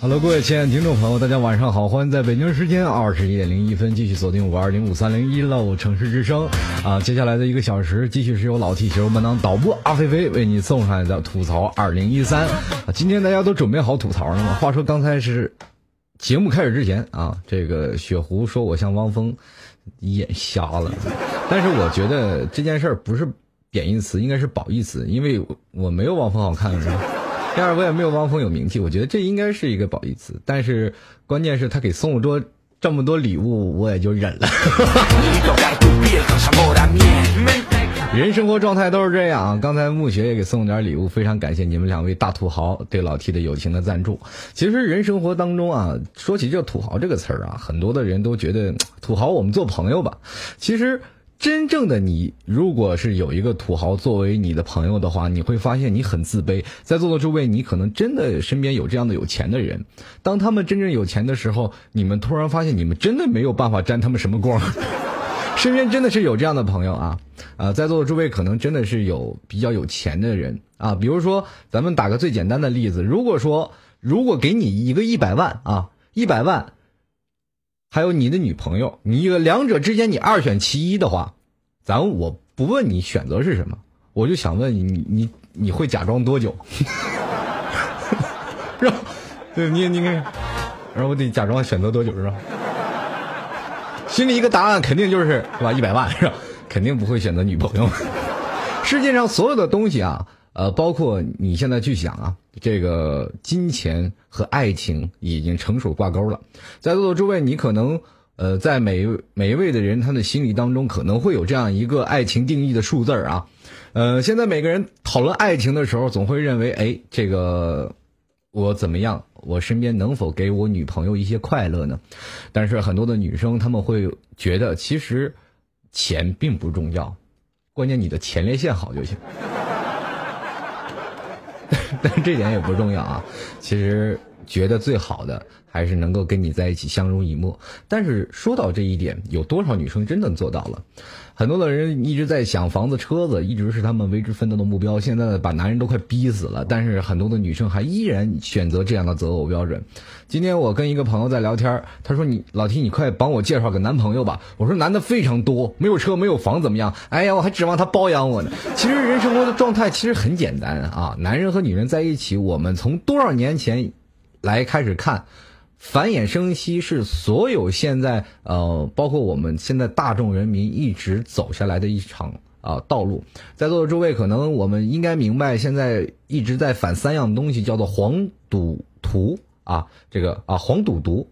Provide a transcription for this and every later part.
Hello，各位亲爱的听众朋友，大家晚上好，欢迎在北京时间二十一点零一分继续锁定五二零五三零一 low 城市之声。啊，接下来的一个小时继续是由老 T 携手班当导播阿菲菲为你送上来的吐槽二零一三。啊，今天大家都准备好吐槽了吗？话说刚才是节目开始之前啊，这个雪狐说我像汪峰，眼瞎了，但是我觉得这件事儿不是贬义词，应该是褒义词，因为我没有汪峰好看？第二，我也没有汪峰有名气，我觉得这应该是一个褒义词。但是关键是他给送了多这么多礼物，我也就忍了。人生活状态都是这样。刚才暮雪也给送点礼物，非常感谢你们两位大土豪对老 T 的友情的赞助。其实人生活当中啊，说起这个土豪这个词儿啊，很多的人都觉得土豪我们做朋友吧。其实。真正的你，如果是有一个土豪作为你的朋友的话，你会发现你很自卑。在座的诸位，你可能真的身边有这样的有钱的人，当他们真正有钱的时候，你们突然发现你们真的没有办法沾他们什么光。身边真的是有这样的朋友啊，啊，在座的诸位可能真的是有比较有钱的人啊，比如说咱们打个最简单的例子，如果说如果给你一个一百万啊，一百万，还有你的女朋友，你一个两者之间你二选其一的话，咱我不问你选择是什么，我就想问你，你你你会假装多久？是吧？对，你你看，然后我得假装选择多久是吧？心里一个答案肯定就是是吧？一百万是吧？肯定不会选择女朋友。世界上所有的东西啊，呃，包括你现在去想啊，这个金钱和爱情已经成熟挂钩了。在座的诸位，你可能呃，在每一每一位的人他的心里当中，可能会有这样一个爱情定义的数字啊。呃，现在每个人讨论爱情的时候，总会认为，哎，这个我怎么样？我身边能否给我女朋友一些快乐呢？但是很多的女生她们会觉得，其实钱并不重要，关键你的前列腺好就行。但这点也不重要啊，其实觉得最好的还是能够跟你在一起相濡以沫。但是说到这一点，有多少女生真的做到了？很多的人一直在想房子、车子，一直是他们为之奋斗的目标。现在把男人都快逼死了，但是很多的女生还依然选择这样的择偶标准。今天我跟一个朋友在聊天，他说：“你老提，你快帮我介绍个男朋友吧。”我说：“男的非常多，没有车没有房怎么样？哎呀，我还指望他包养我呢。”其实人生活的状态其实很简单啊，男人和女人在一起，我们从多少年前来开始看。繁衍生息是所有现在呃，包括我们现在大众人民一直走下来的一场啊、道路。在座的诸位，可能我们应该明白，现在一直在反三样东西，叫做黄赌毒啊，这个啊黄赌毒，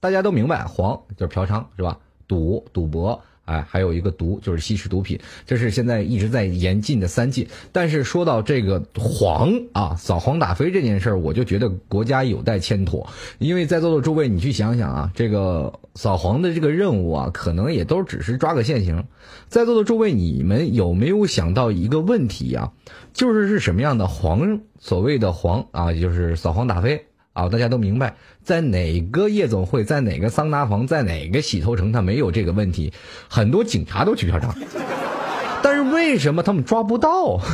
大家都明白，黄就是嫖娼是吧？赌赌博。哎，还有一个毒就是吸食毒品，这是现在一直在严禁的三禁。但是说到这个黄啊，扫黄打非这件事儿，我就觉得国家有待牵妥。因为在座的诸位，你去想想啊，这个扫黄的这个任务啊，可能也都只是抓个现行。在座的诸位，你们有没有想到一个问题呀、就是是什么样的黄？所谓的黄啊，就是扫黄打非。啊，大家都明白，在哪个夜总会，在哪个桑拿房，在哪个洗头城，他没有这个问题。很多警察都去嫖娼，但是为什么他们抓不到？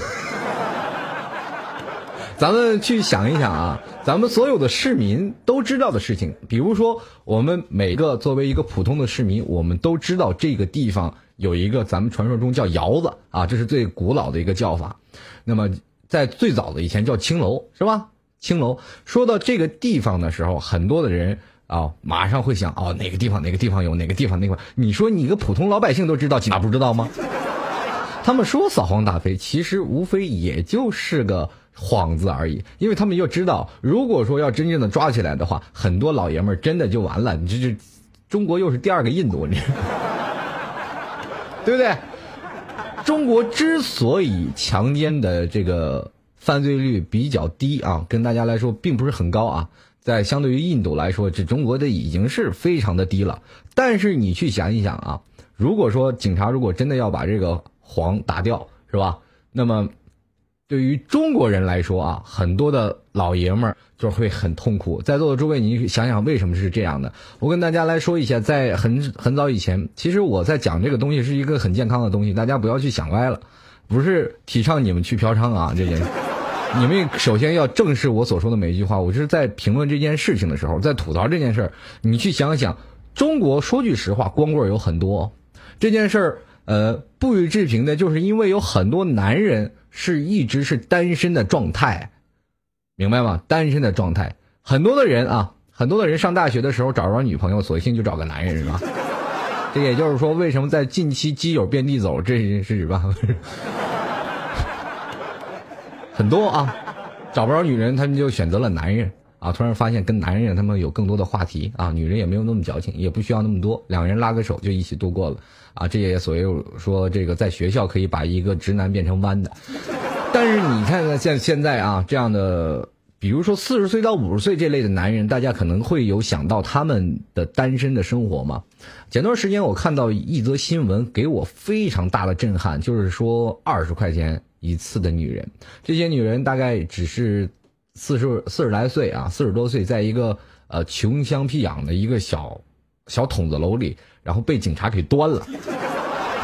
咱们去想一想啊，咱们所有的市民都知道的事情，比如说我们每个作为一个普通的市民，我们都知道这个地方有一个咱们传说中叫窑子啊，这是最古老的一个叫法。那么在最早的以前叫青楼，是吧？青楼说到这个地方的时候，很多的人啊，马上会想哦，哪个地方哪个地方有哪个地方那块？你说你个普通老百姓都知道，哪不知道吗？他们说扫黄打非，其实无非也就是个幌子而已，因为他们要知道，如果说要真正的抓起来的话，很多老爷们儿真的就完了。你这这，中国又是第二个印度，你 对不对？中国之所以强奸的这个犯罪率比较低啊，跟大家来说并不是很高啊，在相对于印度来说，这中国的已经是非常的低了。但是你去想一想啊，如果说警察如果真的要把这个黄打掉，是吧？那么对于中国人来说啊，很多的老爷们儿就会很痛苦。在座的诸位，你想想为什么是这样的？我跟大家来说一下，在很很早以前，其实我在讲这个东西是一个很健康的东西，大家不要去想歪了，不是提倡你们去嫖娼啊，这件事。你们首先要正视我所说的每一句话。我就是在评论这件事情的时候，在吐槽这件事儿。你去想想，中国说句实话，光棍有很多。这件事儿，呃，不予置评的，就是因为有很多男人是一直是单身的状态，明白吗？单身的状态，很多的人啊，很多的人上大学的时候找不着女朋友，索性就找个男人，是吧？这也就是说，为什么在近期基友遍地走这件事吧？很多啊，找不着女人，他们就选择了男人啊。突然发现跟男人他们有更多的话题啊，女人也没有那么矫情，也不需要那么多，两个人拉个手就一起度过了啊。这也所谓说这个在学校可以把一个直男变成弯的，但是你看看现现在啊这样的，比如说四十岁到五十岁这类的男人，大家可能会有想到他们的单身的生活吗？前段时间我看到一则新闻，给我非常大的震撼，就是说二十块钱。一次的女人，这些女人大概只是四十四十来岁啊，四十多岁，在一个呃穷乡僻壤的一个小小筒子楼里，然后被警察给端了，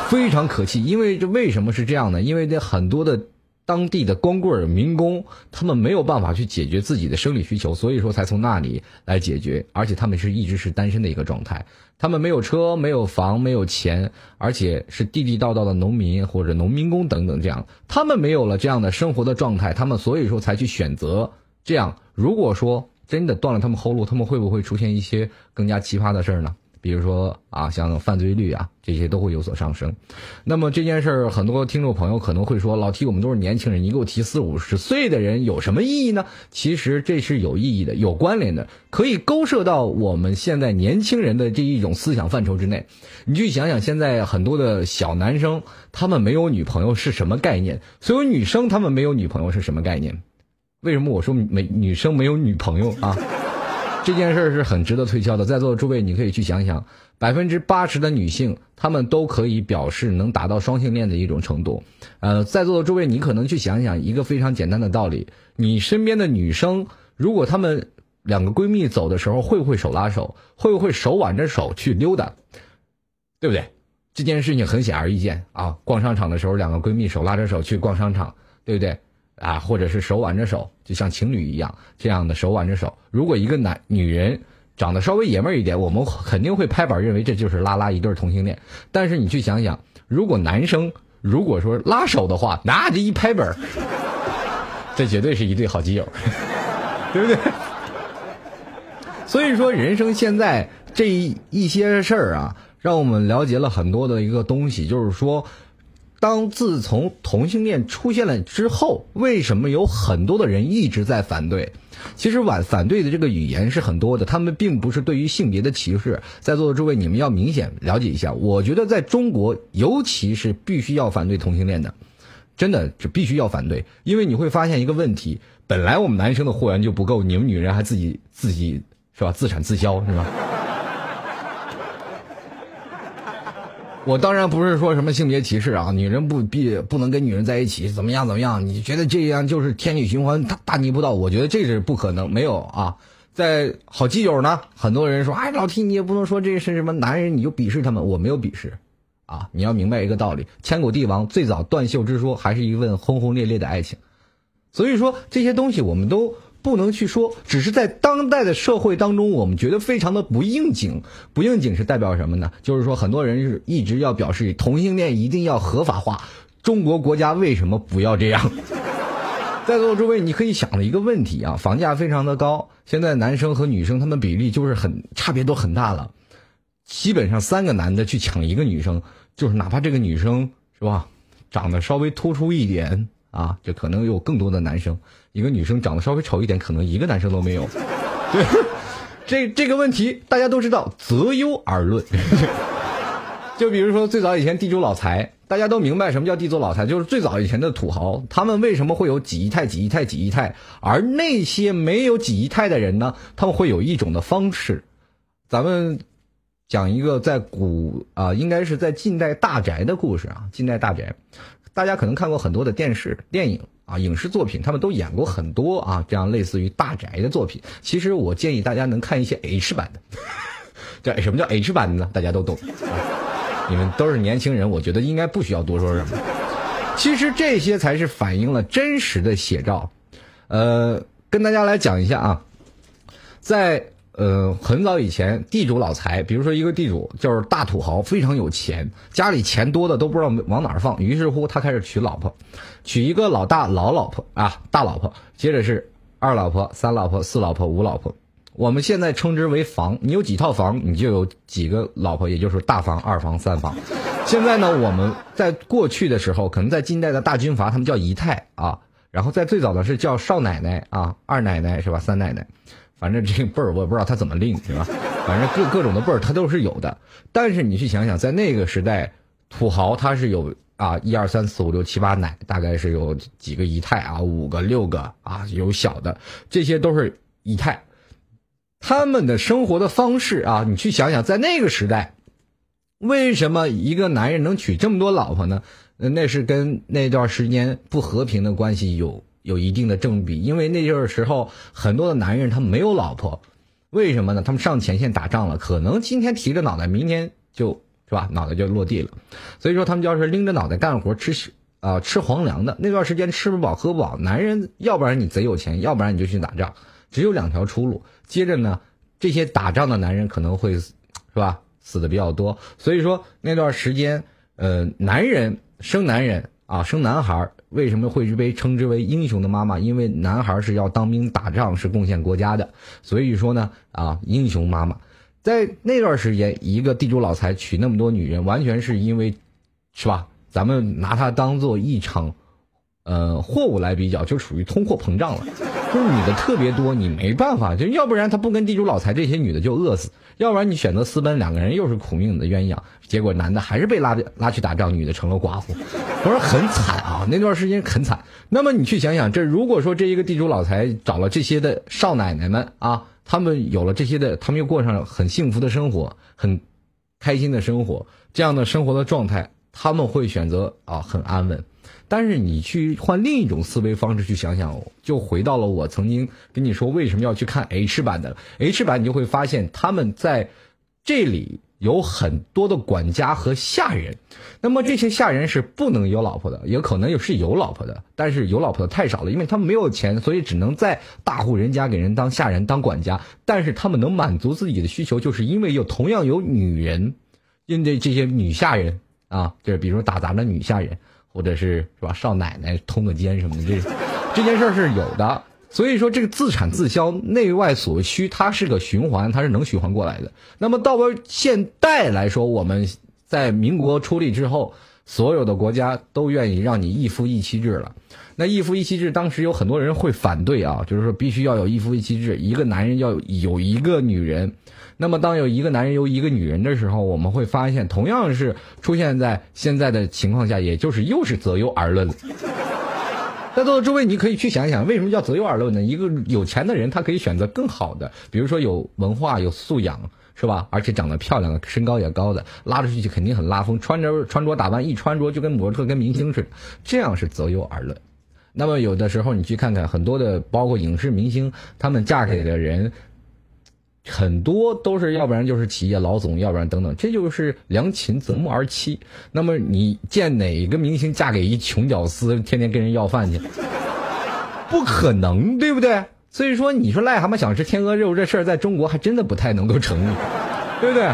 非常可气。因为这为什么是这样呢？因为这很多的当地的光棍民工，他们没有办法去解决自己的生理需求，所以说才从那里来解决。而且他们是一直是单身的一个状态。他们没有车，没有房，没有钱，而且是地地道道的农民或者农民工等等这样。他们没有了这样的生活的状态，他们所以说才去选择这样。如果说真的断了他们后路，他们会不会出现一些更加奇葩的事儿呢？比如说啊，像犯罪率啊，这些都会有所上升。那么这件事儿，很多听众朋友可能会说：“老提我们都是年轻人，你给我提四五十岁的人有什么意义呢？”其实这是有意义的，有关联的，可以勾涉到我们现在年轻人的这一种思想范畴之内。你去想想，现在很多的小男生，他们没有女朋友是什么概念？所有女生他们没有女朋友是什么概念？为什么我说没女生没有女朋友啊？这件事是很值得推敲的，在座的诸位，你可以去想想，百分之八十的女性，她们都可以表示能达到双性恋的一种程度。呃，在座的诸位，你可能去想想一个非常简单的道理：你身边的女生，如果她们两个闺蜜走的时候，会不会手拉手？会不会手挽着手去溜达？对不对？这件事情很显而易见啊！逛商场的时候，两个闺蜜手拉着手去逛商场，对不对？啊，或者是手挽着手，就像情侣一样，这样的手挽着手。如果一个男女人长得稍微爷们儿一点，我们肯定会拍板认为这就是拉拉一对同性恋。但是你去想想，如果男生如果说拉手的话，那这一拍板 这绝对是一对好基友，对不对？所以说，人生现在这一些事儿啊，让我们了解了很多的一个东西，就是说。当自从同性恋出现了之后，为什么有很多的人一直在反对？其实反反对的这个语言是很多的，他们并不是对于性别的歧视。在座的诸位，你们要明显了解一下。我觉得在中国，尤其是必须要反对同性恋的，真的是必须要反对，因为你会发现一个问题：本来我们男生的货源就不够，你们女人还自己自己是吧？自产自销是吧？我当然不是说什么性别歧视啊，女人不必不能跟女人在一起，怎么样怎么样？你觉得这样就是天理循环大大逆不道？我觉得这是不可能，没有啊。在好基友呢，很多人说，哎，老 T 你也不能说这是什么男人，你就鄙视他们。我没有鄙视，啊，你要明白一个道理，千古帝王最早断袖之说，还是一份轰轰烈烈的爱情。所以说这些东西我们都。不能去说，只是在当代的社会当中，我们觉得非常的不应景。不应景是代表什么呢？就是说，很多人是一直要表示同性恋一定要合法化。中国国家为什么不要这样？在座的诸位，你可以想的一个问题啊，房价非常的高，现在男生和女生他们比例就是很差别都很大了，基本上三个男的去抢一个女生，就是哪怕这个女生是吧，长得稍微突出一点啊，就可能有更多的男生；一个女生长得稍微丑一点，可能一个男生都没有。对，这这个问题大家都知道，择优而论。就比如说最早以前地主老财。大家都明白什么叫地主老财，就是最早以前的土豪，他们为什么会有几姨太、几姨太、几姨太？而那些没有几姨太的人呢？他们会有一种的方式。咱们讲一个在古啊，应该是在近代大宅的故事啊。近代大宅，大家可能看过很多的电视、电影啊、影视作品，他们都演过很多啊，这样类似于大宅的作品。其实我建议大家能看一些 H 版的。这什么叫 H 版的呢？大家都懂。你们都是年轻人，我觉得应该不需要多说什么。其实这些才是反映了真实的写照。呃，跟大家来讲一下啊，在呃很早以前，地主老财，比如说一个地主就是大土豪，非常有钱，家里钱多的都不知道往哪儿放，于是乎他开始娶老婆，娶一个老大老老婆啊，大老婆，接着是二老婆、三老婆、四老婆、五老婆。我们现在称之为房，你有几套房，你就有几个老婆，也就是大房、二房、三房。现在呢，我们在过去的时候，可能在近代的大军阀，他们叫姨太啊，然后在最早的是叫少奶奶啊、二奶奶是吧？三奶奶，反正这个辈儿我也不知道他怎么令是吧？反正各各种的辈儿他都是有的。但是你去想想，在那个时代，土豪他是有啊一二三四五六七八奶，大概是有几个姨太啊，五个六个啊，有小的，这些都是姨太。他们的生活的方式啊，你去想想，在那个时代，为什么一个男人能娶这么多老婆呢？那是跟那段时间不和平的关系有有一定的正比。因为那就是时候，很多的男人他没有老婆，为什么呢？他们上前线打仗了，可能今天提着脑袋，明天就是吧，脑袋就落地了。所以说，他们就要是拎着脑袋干活，吃啊吃皇粮的那段时间，吃不饱喝不饱，男人要不然你贼有钱，要不然你就去打仗。只有两条出路。接着呢，这些打仗的男人可能会，是吧，死的比较多。所以说那段时间，呃，男人生男人啊，生男孩为什么会被称之为英雄的妈妈？因为男孩是要当兵打仗，是贡献国家的。所以说呢，啊，英雄妈妈，在那段时间，一个地主老财娶那么多女人，完全是因为，是吧？咱们拿它当做一场。呃，货物来比较就属于通货膨胀了，就是女的特别多，你没办法，就要不然他不跟地主老财这些女的就饿死，要不然你选择私奔，两个人又是苦命的鸳鸯，结果男的还是被拉拉去打仗，女的成了寡妇，我说很惨啊，那段时间很惨。那么你去想想，这如果说这一个地主老财找了这些的少奶奶们啊，他们有了这些的，他们又过上了很幸福的生活，很开心的生活，这样的生活的状态，他们会选择啊很安稳。但是你去换另一种思维方式去想想，就回到了我曾经跟你说为什么要去看 H 版的 H 版，你就会发现他们在这里有很多的管家和下人。那么这些下人是不能有老婆的，也可能有是有老婆的，但是有老婆的太少了，因为他们没有钱，所以只能在大户人家给人当下人当管家。但是他们能满足自己的需求，就是因为有同样有女人，因为这些女下人啊，就是比如说打杂的女下人。或者是是吧，少奶奶通个奸什么的，这这件事是有的。所以说，这个自产自销，内外所需，它是个循环，它是能循环过来的。那么到了现代来说，我们在民国出立之后，所有的国家都愿意让你一夫一妻制了。那一夫一妻制，当时有很多人会反对啊，就是说必须要有一夫一妻制，一个男人要有一个女人。那么，当有一个男人有一个女人的时候，我们会发现，同样是出现在现在的情况下，也就是又是择优而论了。在座的诸位，你可以去想一想，为什么叫择优而论呢？一个有钱的人，他可以选择更好的，比如说有文化、有素养，是吧？而且长得漂亮的，身高也高的，拉出去肯定很拉风，穿着穿着打扮一穿着就跟模特、跟明星似的，这样是择优而论。那么有的时候你去看看，很多的包括影视明星，他们嫁给的人。很多都是要不然就是企业老总，要不然等等，这就是良禽择木而栖。那么你见哪个明星嫁给一穷屌丝，天天跟人要饭去？不可能，对不对？所以说，你说癞蛤蟆想吃天鹅肉这事儿，在中国还真的不太能够成立，对不对？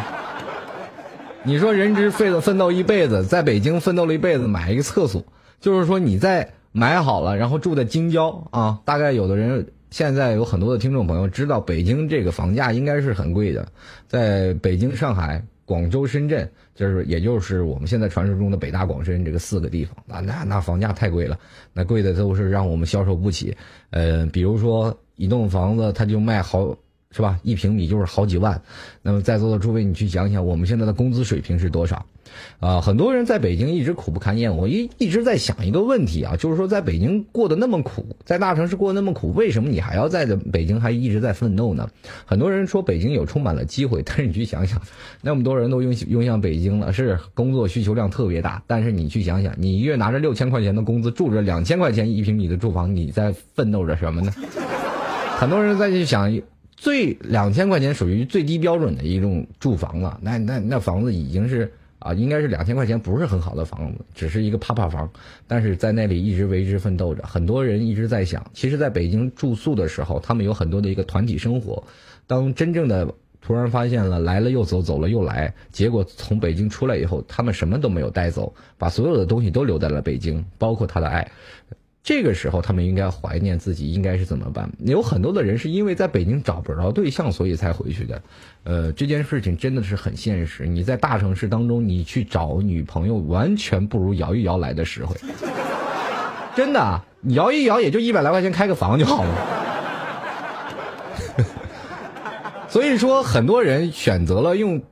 你说人之费了奋斗一辈子，在北京奋斗了一辈子买一个厕所，就是说你在买好了，然后住在京郊啊，大概有的人现在有很多的听众朋友知道，北京这个房价应该是很贵的，在北京、上海、广州、深圳，就是也就是我们现在传说中的北大、广深这个四个地方啊，那那房价太贵了，那贵的都是让我们消受不起。呃，比如说一栋房子，它就卖好。是吧？一平米就是好几万。那么在座的诸位，你去想想，我们现在的工资水平是多少？啊，很多人在北京一直苦不堪言。我一一直在想一个问题啊，就是说在北京过得那么苦，在大城市过得那么苦，为什么你还要在北京还一直在奋斗呢？很多人说北京有充满了机会，但是你去想想，那么多人都涌涌向北京了，是工作需求量特别大。但是你去想想，你一月拿着六千块钱的工资，住着两千块钱一平米的住房，你在奋斗着什么呢？很多人在去想。最两千块钱属于最低标准的一种住房了，那那那房子已经是啊，应该是两千块钱，不是很好的房子，只是一个趴趴房，但是在那里一直为之奋斗着。很多人一直在想，其实在北京住宿的时候，他们有很多的一个团体生活。当真正的突然发现了来了又走，走了又来，结果从北京出来以后，他们什么都没有带走，把所有的东西都留在了北京，包括他的爱。这个时候，他们应该怀念自己，应该是怎么办？有很多的人是因为在北京找不着对象，所以才回去的。呃，这件事情真的是很现实。你在大城市当中，你去找女朋友，完全不如摇一摇来的实惠。真的，摇一摇也就一百来块钱开个房就好了。所以说，很多人选择了用。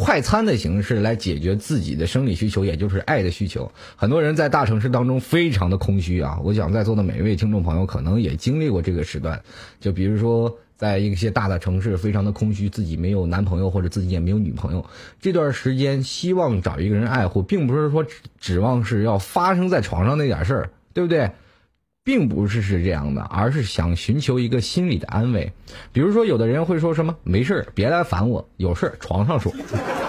快餐的形式来解决自己的生理需求，也就是爱的需求。很多人在大城市当中非常的空虚啊！我想在座的每一位听众朋友可能也经历过这个时段。就比如说，在一些大的城市，非常的空虚，自己没有男朋友或者自己也没有女朋友，这段时间希望找一个人爱护，并不是说指望是要发生在床上那点事儿，对不对？并不是是这样的，而是想寻求一个心理的安慰。比如说，有的人会说什么“没事别来烦我，有事床上说”，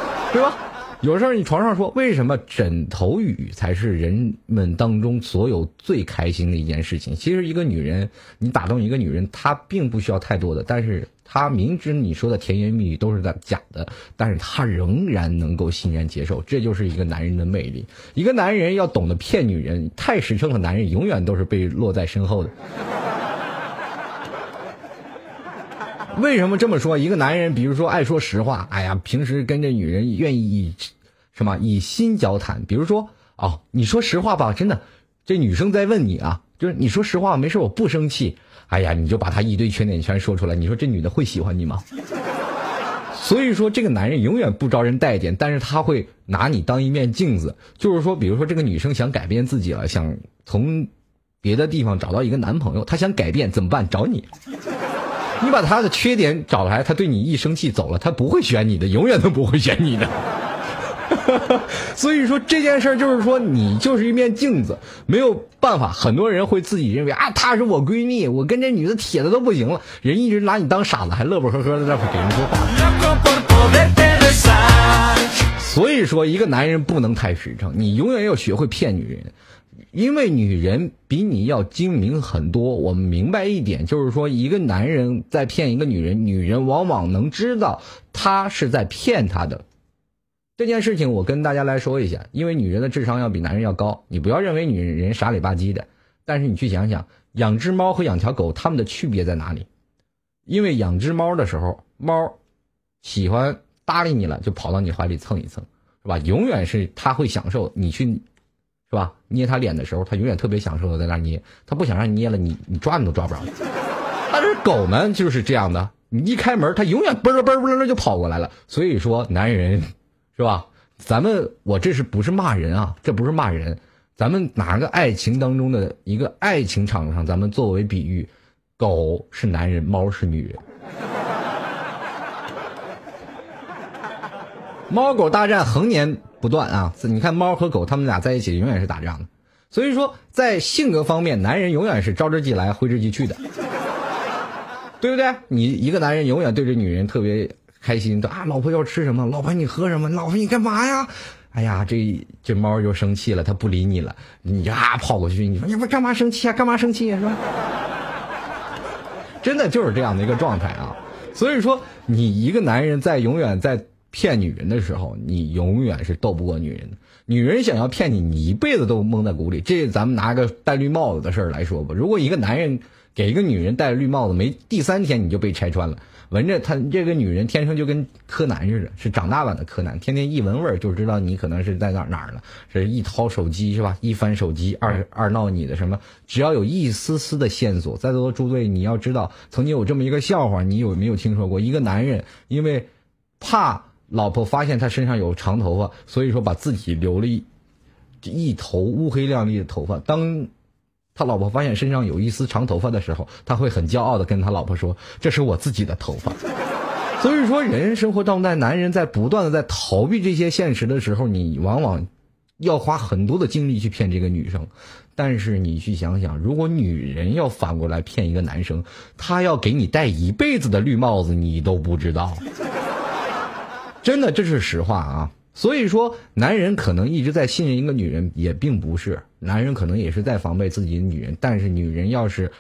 对吧？有事你床上说。为什么枕头语才是人们当中所有最开心的一件事情？其实，一个女人，你打动一个女人，她并不需要太多的，但是。她明知你说的甜言蜜语都是在假的，但是她仍然能够欣然接受，这就是一个男人的魅力。一个男人要懂得骗女人，太实诚的男人永远都是被落在身后的。为什么这么说？一个男人，比如说爱说实话，哎呀，平时跟这女人愿意以什么以心交谈。比如说，哦，你说实话吧，真的，这女生在问你啊，就是你说实话，没事，我不生气。哎呀，你就把他一堆缺点全说出来，你说这女的会喜欢你吗？所以说，这个男人永远不招人待见，但是他会拿你当一面镜子。就是说，比如说这个女生想改变自己了，想从别的地方找到一个男朋友，她想改变怎么办？找你，你把她的缺点找来，她对你一生气走了，她不会选你的，永远都不会选你的。所以说这件事儿就是说，你就是一面镜子，没有办法。很多人会自己认为啊，她是我闺蜜，我跟这女的铁的都不行了，人一直拿你当傻子，还乐呵呵的在那给人说话。所以说，一个男人不能太实诚，你永远要学会骗女人，因为女人比你要精明很多。我们明白一点，就是说，一个男人在骗一个女人，女人往往能知道他是在骗她的。这件事情我跟大家来说一下，因为女人的智商要比男人要高，你不要认为女人傻里吧唧的。但是你去想想，养只猫和养条狗，它们的区别在哪里？因为养只猫的时候，猫喜欢搭理你了，就跑到你怀里蹭一蹭，是吧？永远是它会享受你去，是吧？捏他脸的时候，他永远特别享受的在那捏，他不想让你捏了，你你抓你都抓不着。但是狗呢，就是这样的，你一开门，它永远嘣儿嘣儿嘣就跑过来了。所以说，男人。是吧？咱们我这是不是骂人啊？这不是骂人，咱们拿个爱情当中的一个爱情场上，咱们作为比喻，狗是男人，猫是女人，猫狗大战恒年不断啊！你看猫和狗，他们俩在一起永远是打仗的。所以说，在性格方面，男人永远是招之即来，挥之即去的，对不对？你一个男人永远对着女人特别。开心啊！老婆要吃什么？老婆你喝什么？老婆你干嘛呀？哎呀，这这猫就生气了，它不理你了，你啊跑过去，你说你不干嘛生气啊？干嘛生气啊？是吧？真的就是这样的一个状态啊。所以说，你一个男人在永远在骗女人的时候，你永远是斗不过女人的。女人想要骗你，你一辈子都蒙在鼓里。这咱们拿个戴绿帽子的事儿来说吧，如果一个男人给一个女人戴绿帽子，没第三天你就被拆穿了。闻着他这个女人天生就跟柯南似的，是长大版的柯南，天天一闻味儿就知道你可能是在哪哪儿了。是一掏手机是吧？一翻手机，二二闹你的什么？只要有一丝丝的线索，在座的诸位，你要知道，曾经有这么一个笑话，你有没有听说过？一个男人因为怕老婆发现他身上有长头发，所以说把自己留了一一头乌黑亮丽的头发。当他老婆发现身上有一丝长头发的时候，他会很骄傲的跟他老婆说：“这是我自己的头发。”所以说，人生活当中，男人在不断的在逃避这些现实的时候，你往往要花很多的精力去骗这个女生。但是你去想想，如果女人要反过来骗一个男生，他要给你戴一辈子的绿帽子，你都不知道。真的，这是实话啊。所以说，男人可能一直在信任一个女人，也并不是。男人可能也是在防备自己的女人，但是女人要是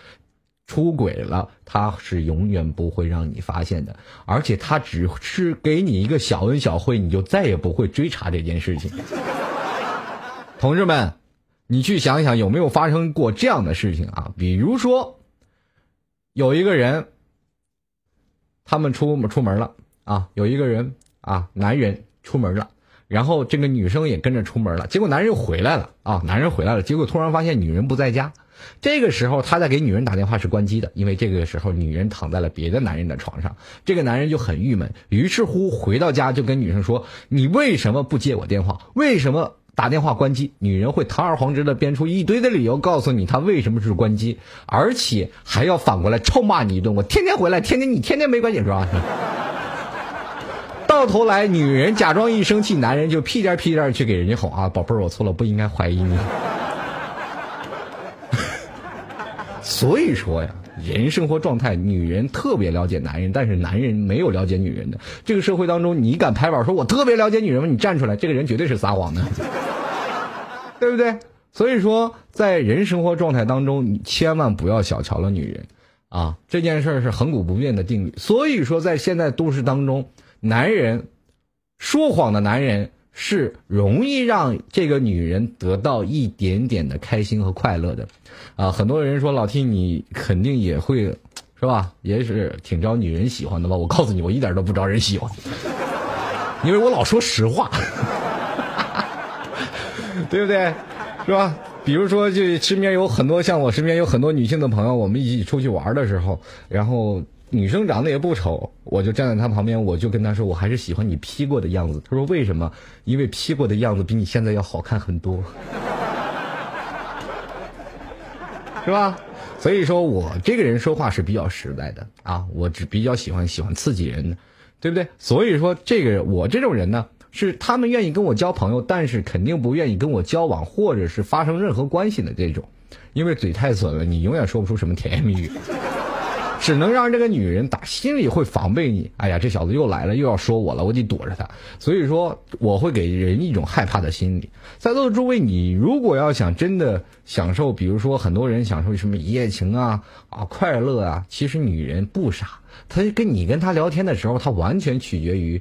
出轨了，他是永远不会让你发现的，而且他只是给你一个小恩小惠，你就再也不会追查这件事情。同志们，你去想想有没有发生过这样的事情啊？比如说，有一个人，他们出出门了啊，有一个人啊，男人出门了。然后这个女生也跟着出门了，结果男人又回来了啊！男人回来了，结果突然发现女人不在家。这个时候他在给女人打电话是关机的，因为这个时候女人躺在了别的男人的床上。这个男人就很郁闷，于是乎回到家就跟女生说：“你为什么不接我电话？为什么打电话关机？”女人会堂而皇之的编出一堆的理由，告诉你她为什么是关机，而且还要反过来臭骂你一顿。我天天回来，天天你天天没关系是吧？到头来，女人假装一生气，男人就屁颠屁颠去给人家哄啊，宝贝儿，我错了，不应该怀疑你。所以说呀，人生活状态，女人特别了解男人，但是男人没有了解女人的。这个社会当中，你敢拍板说我特别了解女人吗？你站出来，这个人绝对是撒谎的，对不对？所以说，在人生活状态当中，你千万不要小瞧了女人啊！这件事是恒古不变的定律。所以说，在现在都市当中。男人说谎的男人是容易让这个女人得到一点点的开心和快乐的，啊，很多人说老 T 你肯定也会，是吧？也是挺招女人喜欢的吧？我告诉你，我一点都不招人喜欢，因为我老说实话，对不对？是吧？比如说，就身边有很多像我身边有很多女性的朋友，我们一起出去玩的时候，然后。女生长得也不丑，我就站在她旁边，我就跟她说，我还是喜欢你 P 过的样子。她说为什么？因为 P 过的样子比你现在要好看很多，是吧？所以说我这个人说话是比较实在的啊，我只比较喜欢喜欢刺激人的，对不对？所以说这个我这种人呢，是他们愿意跟我交朋友，但是肯定不愿意跟我交往或者是发生任何关系的这种，因为嘴太损了，你永远说不出什么甜言蜜语。只能让这个女人打心里会防备你。哎呀，这小子又来了，又要说我了，我得躲着他。所以说，我会给人一种害怕的心理。在座的诸位，你如果要想真的享受，比如说很多人享受什么一夜情啊啊快乐啊，其实女人不傻，她跟你跟她聊天的时候，她完全取决于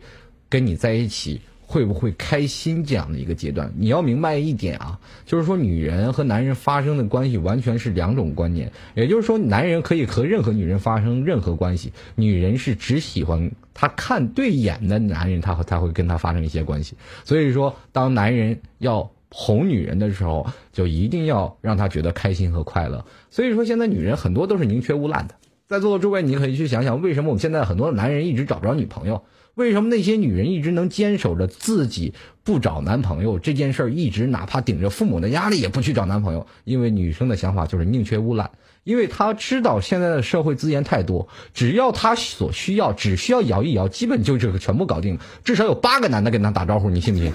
跟你在一起。会不会开心这样的一个阶段？你要明白一点啊，就是说女人和男人发生的关系完全是两种观念。也就是说，男人可以和任何女人发生任何关系，女人是只喜欢他看对眼的男人，他和他会跟他发生一些关系。所以说，当男人要哄女人的时候，就一定要让他觉得开心和快乐。所以说，现在女人很多都是宁缺毋滥的。在座的诸位，你可以去想想，为什么我们现在很多男人一直找不着女朋友？为什么那些女人一直能坚守着自己不找男朋友这件事儿，一直哪怕顶着父母的压力也不去找男朋友？因为女生的想法就是宁缺毋滥，因为她知道现在的社会资源太多，只要她所需要，只需要摇一摇，基本就这个全部搞定了。至少有八个男的跟她打招呼，你信不信？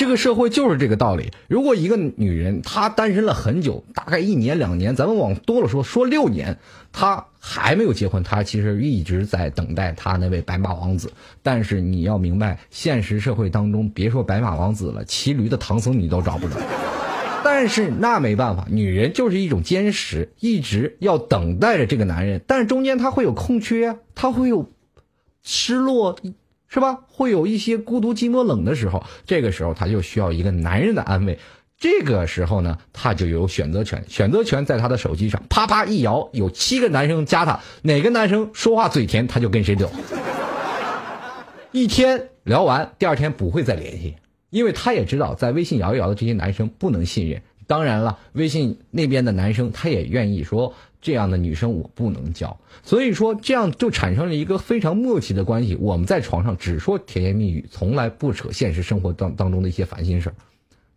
这个社会就是这个道理。如果一个女人她单身了很久，大概一年两年，咱们往多了说，说六年，她还没有结婚，她其实一直在等待她那位白马王子。但是你要明白，现实社会当中，别说白马王子了，骑驴的唐僧你都找不着。但是那没办法，女人就是一种坚持，一直要等待着这个男人，但是中间她会有空缺，她会有失落，是吧？会有一些孤独、寂寞、冷的时候，这个时候她就需要一个男人的安慰。这个时候呢，她就有选择权，选择权在她的手机上，啪啪一摇，有七个男生加她，哪个男生说话嘴甜，她就跟谁走。一天聊完，第二天不会再联系，因为她也知道在微信摇一摇的这些男生不能信任。当然了，微信那边的男生他也愿意说这样的女生我不能交，所以说这样就产生了一个非常默契的关系。我们在床上只说甜言蜜语，从来不扯现实生活当当中的一些烦心事儿，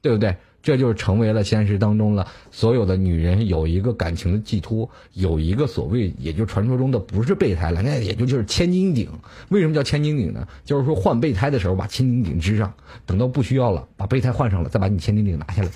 对不对？这就是成为了现实当中了，所有的女人有一个感情的寄托，有一个所谓，也就传说中的不是备胎了，那也就就是千斤顶。为什么叫千斤顶呢？就是说换备胎的时候把千斤顶支上，等到不需要了，把备胎换上了，再把你千斤顶拿下来。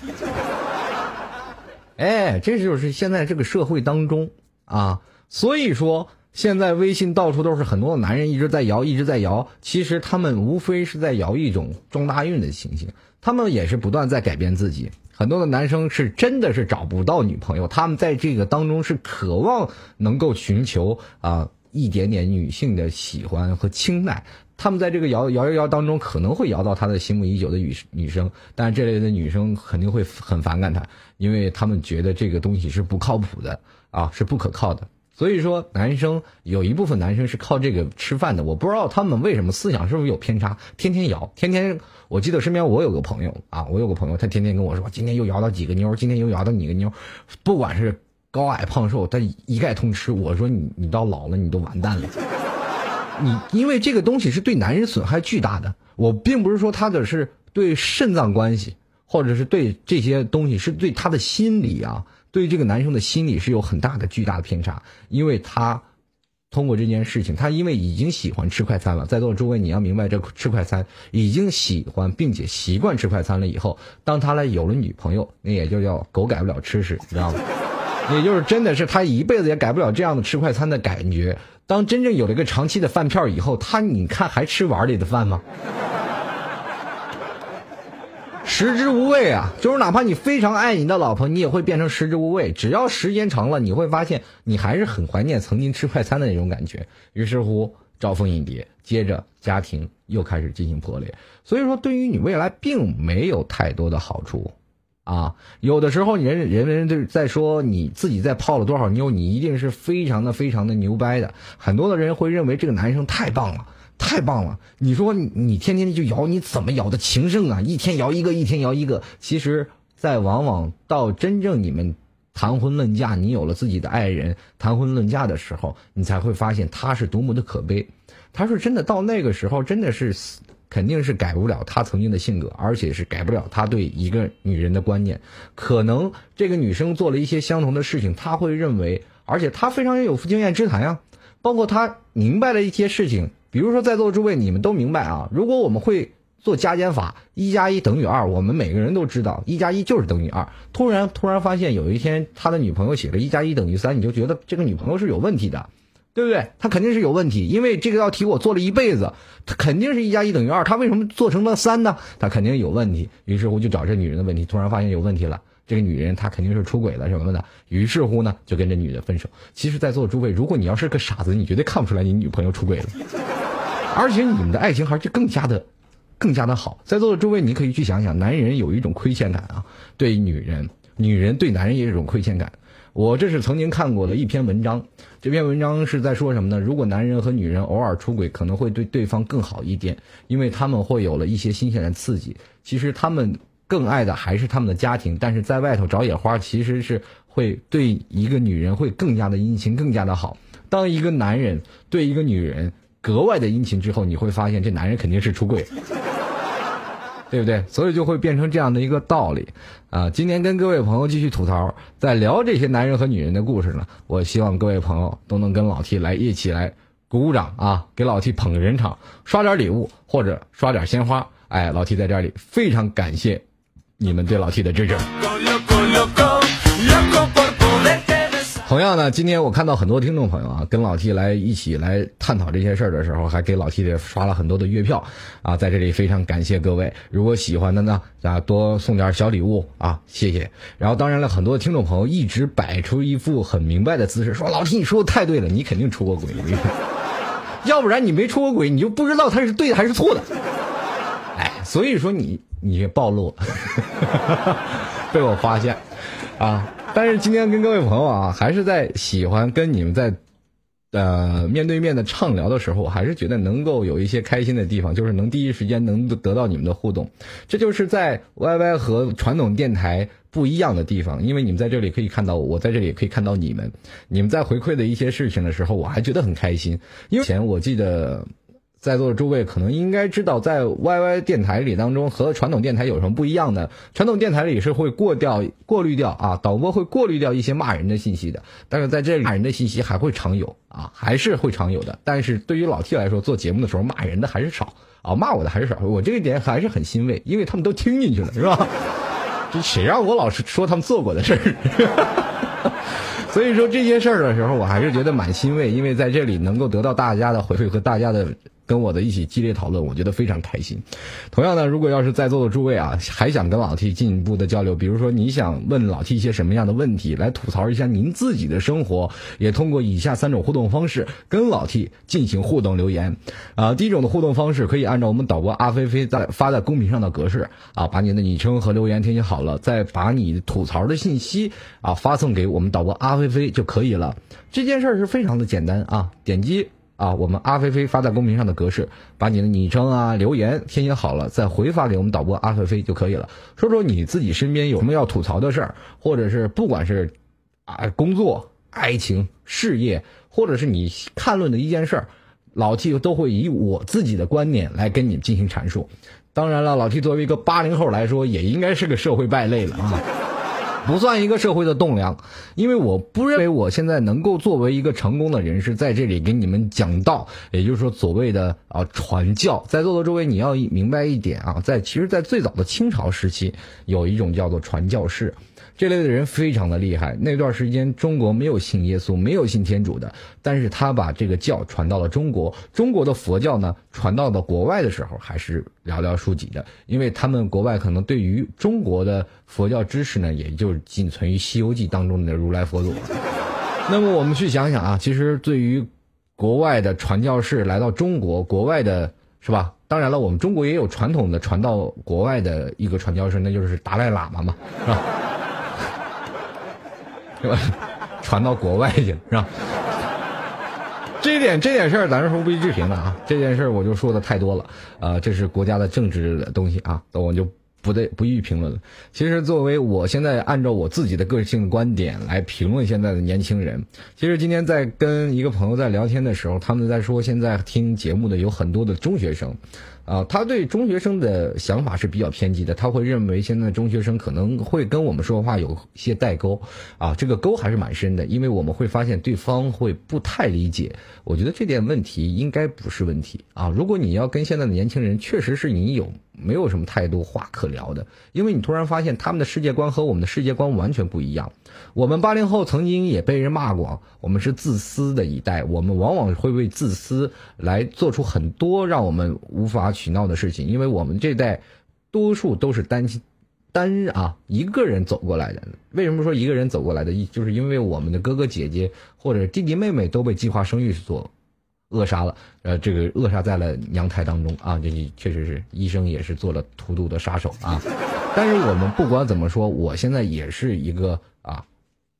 哎，这就是现在这个社会当中啊，所以说现在微信到处都是很多的男人一直在摇，一直在摇，其实他们无非是在摇一种撞大运的情形。他们也是不断在改变自己，很多的男生是真的是找不到女朋友，他们在这个当中是渴望能够寻求啊一点点女性的喜欢和青睐，他们在这个摇摇摇摇当中可能会摇到他的心目已久的女女生，但是这类的女生肯定会很反感他，因为他们觉得这个东西是不靠谱的啊，是不可靠的。所以说，男生有一部分男生是靠这个吃饭的，我不知道他们为什么思想是不是有偏差，天天摇，天天。我记得身边我有个朋友啊，我有个朋友，他天天跟我说，今天又摇到几个妞，今天又摇到几个妞，不管是高矮胖瘦，他一概通吃。我说你你到老了你都完蛋了，你因为这个东西是对男人损害巨大的。我并不是说他的是对肾脏关系，或者是对这些东西，是对他的心理啊。对这个男生的心理是有很大的巨大的偏差，因为他通过这件事情，他因为已经喜欢吃快餐了，在座诸位你要明白，这吃快餐已经喜欢并且习惯吃快餐了以后，当他来有了女朋友，那也就叫狗改不了吃屎，知道吗？也就是真的是他一辈子也改不了这样的吃快餐的感觉。当真正有了一个长期的饭票以后，他你看还吃碗里的饭吗？食之无味啊，就是哪怕你非常爱你的老婆，你也会变成食之无味。只要时间长了，你会发现你还是很怀念曾经吃快餐的那种感觉。于是乎，招蜂引蝶，接着家庭又开始进行破裂。所以说，对于你未来并没有太多的好处啊。有的时候，人人人就在说你自己在泡了多少妞，你一定是非常的非常的牛掰的。很多的人会认为这个男生太棒了。太棒了！你说你你天天就摇，你怎么摇的情圣啊？一天摇一个，一天摇一个。其实，在往往到真正你们谈婚论嫁，你有了自己的爱人，谈婚论嫁的时候，你才会发现他是多么的可悲。他说真的，到那个时候，真的是肯定是改不了他曾经的性格，而且是改不了他对一个女人的观念。可能这个女生做了一些相同的事情，他会认为，而且他非常有经验之谈呀，包括他明白了一些事情。比如说，在座诸位，你们都明白啊。如果我们会做加减法，一加一等于二，我们每个人都知道，一加一就是等于二。突然，突然发现有一天他的女朋友写了一加一等于三，你就觉得这个女朋友是有问题的，对不对？他肯定是有问题，因为这个道题我做了一辈子，他肯定是一加一等于二，他为什么做成了三呢？他肯定有问题。于是乎就找这女人的问题，突然发现有问题了。这个女人她肯定是出轨了什么的，于是乎呢就跟这女的分手。其实，在座的诸位，如果你要是个傻子，你绝对看不出来你女朋友出轨了。而且你们的爱情还是更加的、更加的好。在座的诸位，你可以去想想，男人有一种亏欠感啊，对女人，女人对男人也有一种亏欠感。我这是曾经看过的一篇文章，这篇文章是在说什么呢？如果男人和女人偶尔出轨，可能会对对方更好一点，因为他们会有了一些新鲜的刺激。其实他们更爱的还是他们的家庭，但是在外头找野花，其实是会对一个女人会更加的殷勤，更加的好。当一个男人对一个女人，格外的殷勤之后，你会发现这男人肯定是出轨，对不对？所以就会变成这样的一个道理啊！今天跟各位朋友继续吐槽，在聊这些男人和女人的故事呢。我希望各位朋友都能跟老 T 来一起来鼓鼓掌啊，给老 T 捧个人场，刷点礼物或者刷点鲜花。哎，老 T 在这里非常感谢你们对老 T 的支持。同样呢，今天我看到很多听众朋友啊，跟老 T 来一起来探讨这些事儿的时候，还给老 T 也刷了很多的月票啊，在这里非常感谢各位。如果喜欢的呢，啊多送点小礼物啊，谢谢。然后当然了，很多听众朋友一直摆出一副很明白的姿势，说老 T 你说的太对了，你肯定出过轨，要不然你没出过轨，你就不知道他是对的还是错的。哎，所以说你你暴露了，被我发现啊。但是今天跟各位朋友啊，还是在喜欢跟你们在，呃面对面的畅聊的时候，我还是觉得能够有一些开心的地方，就是能第一时间能得到你们的互动，这就是在 YY 和传统电台不一样的地方，因为你们在这里可以看到我，我在这里也可以看到你们，你们在回馈的一些事情的时候，我还觉得很开心，因为前我记得。在座的诸位可能应该知道，在 YY 电台里当中和传统电台有什么不一样的？传统电台里是会过掉、过滤掉啊，导播会过滤掉一些骂人的信息的。但是在这里，骂人的信息还会常有啊，还是会常有的。但是对于老 T 来说，做节目的时候骂人的还是少啊，骂我的还是少。我这一点还是很欣慰，因为他们都听进去了，是吧？这谁让我老是说他们做过的事儿？所以说这些事儿的时候，我还是觉得蛮欣慰，因为在这里能够得到大家的回馈和大家的。跟我的一起激烈讨论，我觉得非常开心。同样呢，如果要是在座的诸位啊，还想跟老 T 进一步的交流，比如说你想问老 T 一些什么样的问题，来吐槽一下您自己的生活，也通过以下三种互动方式跟老 T 进行互动留言。啊，第一种的互动方式可以按照我们导播阿飞飞在发在公屏上的格式啊，把你的昵称和留言填写好了，再把你吐槽的信息啊发送给我们导播阿飞飞就可以了。这件事儿是非常的简单啊，点击。啊，我们阿菲菲发在公屏上的格式，把你的昵称啊、留言填写好了，再回发给我们导播阿菲菲就可以了。说说你自己身边有什么要吐槽的事儿，或者是不管是啊工作、爱情、事业，或者是你看论的一件事儿，老 T 都会以我自己的观点来跟你进行阐述。当然了，老 T 作为一个八零后来说，也应该是个社会败类了啊。不算一个社会的栋梁，因为我不认为我现在能够作为一个成功的人士在这里给你们讲道，也就是说所谓的啊传教。在座的诸位，你要明白一点啊，在其实，在最早的清朝时期，有一种叫做传教士。这类的人非常的厉害。那段时间，中国没有信耶稣，没有信天主的，但是他把这个教传到了中国。中国的佛教呢，传到了国外的时候，还是寥寥数几的，因为他们国外可能对于中国的佛教知识呢，也就仅存于《西游记》当中的如来佛祖。那么我们去想想啊，其实对于国外的传教士来到中国，国外的是吧？当然了，我们中国也有传统的传到国外的一个传教士，那就是达赖喇嘛嘛，是吧？是吧？传到国外去是吧？这一点这点事儿，咱是不予置评的啊。这件事儿我就说的太多了，呃，这是国家的政治的东西啊，那我就不得不予评论了。其实，作为我现在按照我自己的个性观点来评论现在的年轻人，其实今天在跟一个朋友在聊天的时候，他们在说现在听节目的有很多的中学生。啊，他对中学生的想法是比较偏激的，他会认为现在中学生可能会跟我们说话有些代沟，啊，这个沟还是蛮深的，因为我们会发现对方会不太理解。我觉得这点问题应该不是问题啊。如果你要跟现在的年轻人，确实是你有没有什么太多话可聊的，因为你突然发现他们的世界观和我们的世界观完全不一样。我们八零后曾经也被人骂过，我们是自私的一代，我们往往会为自私来做出很多让我们无法取闹的事情，因为我们这代多数都是单亲单啊一个人走过来的。为什么说一个人走过来的？就是因为我们的哥哥姐姐或者弟弟妹妹都被计划生育所扼杀了，呃，这个扼杀在了娘胎当中啊，这确实是医生也是做了荼毒的杀手啊。但是我们不管怎么说，我现在也是一个。啊，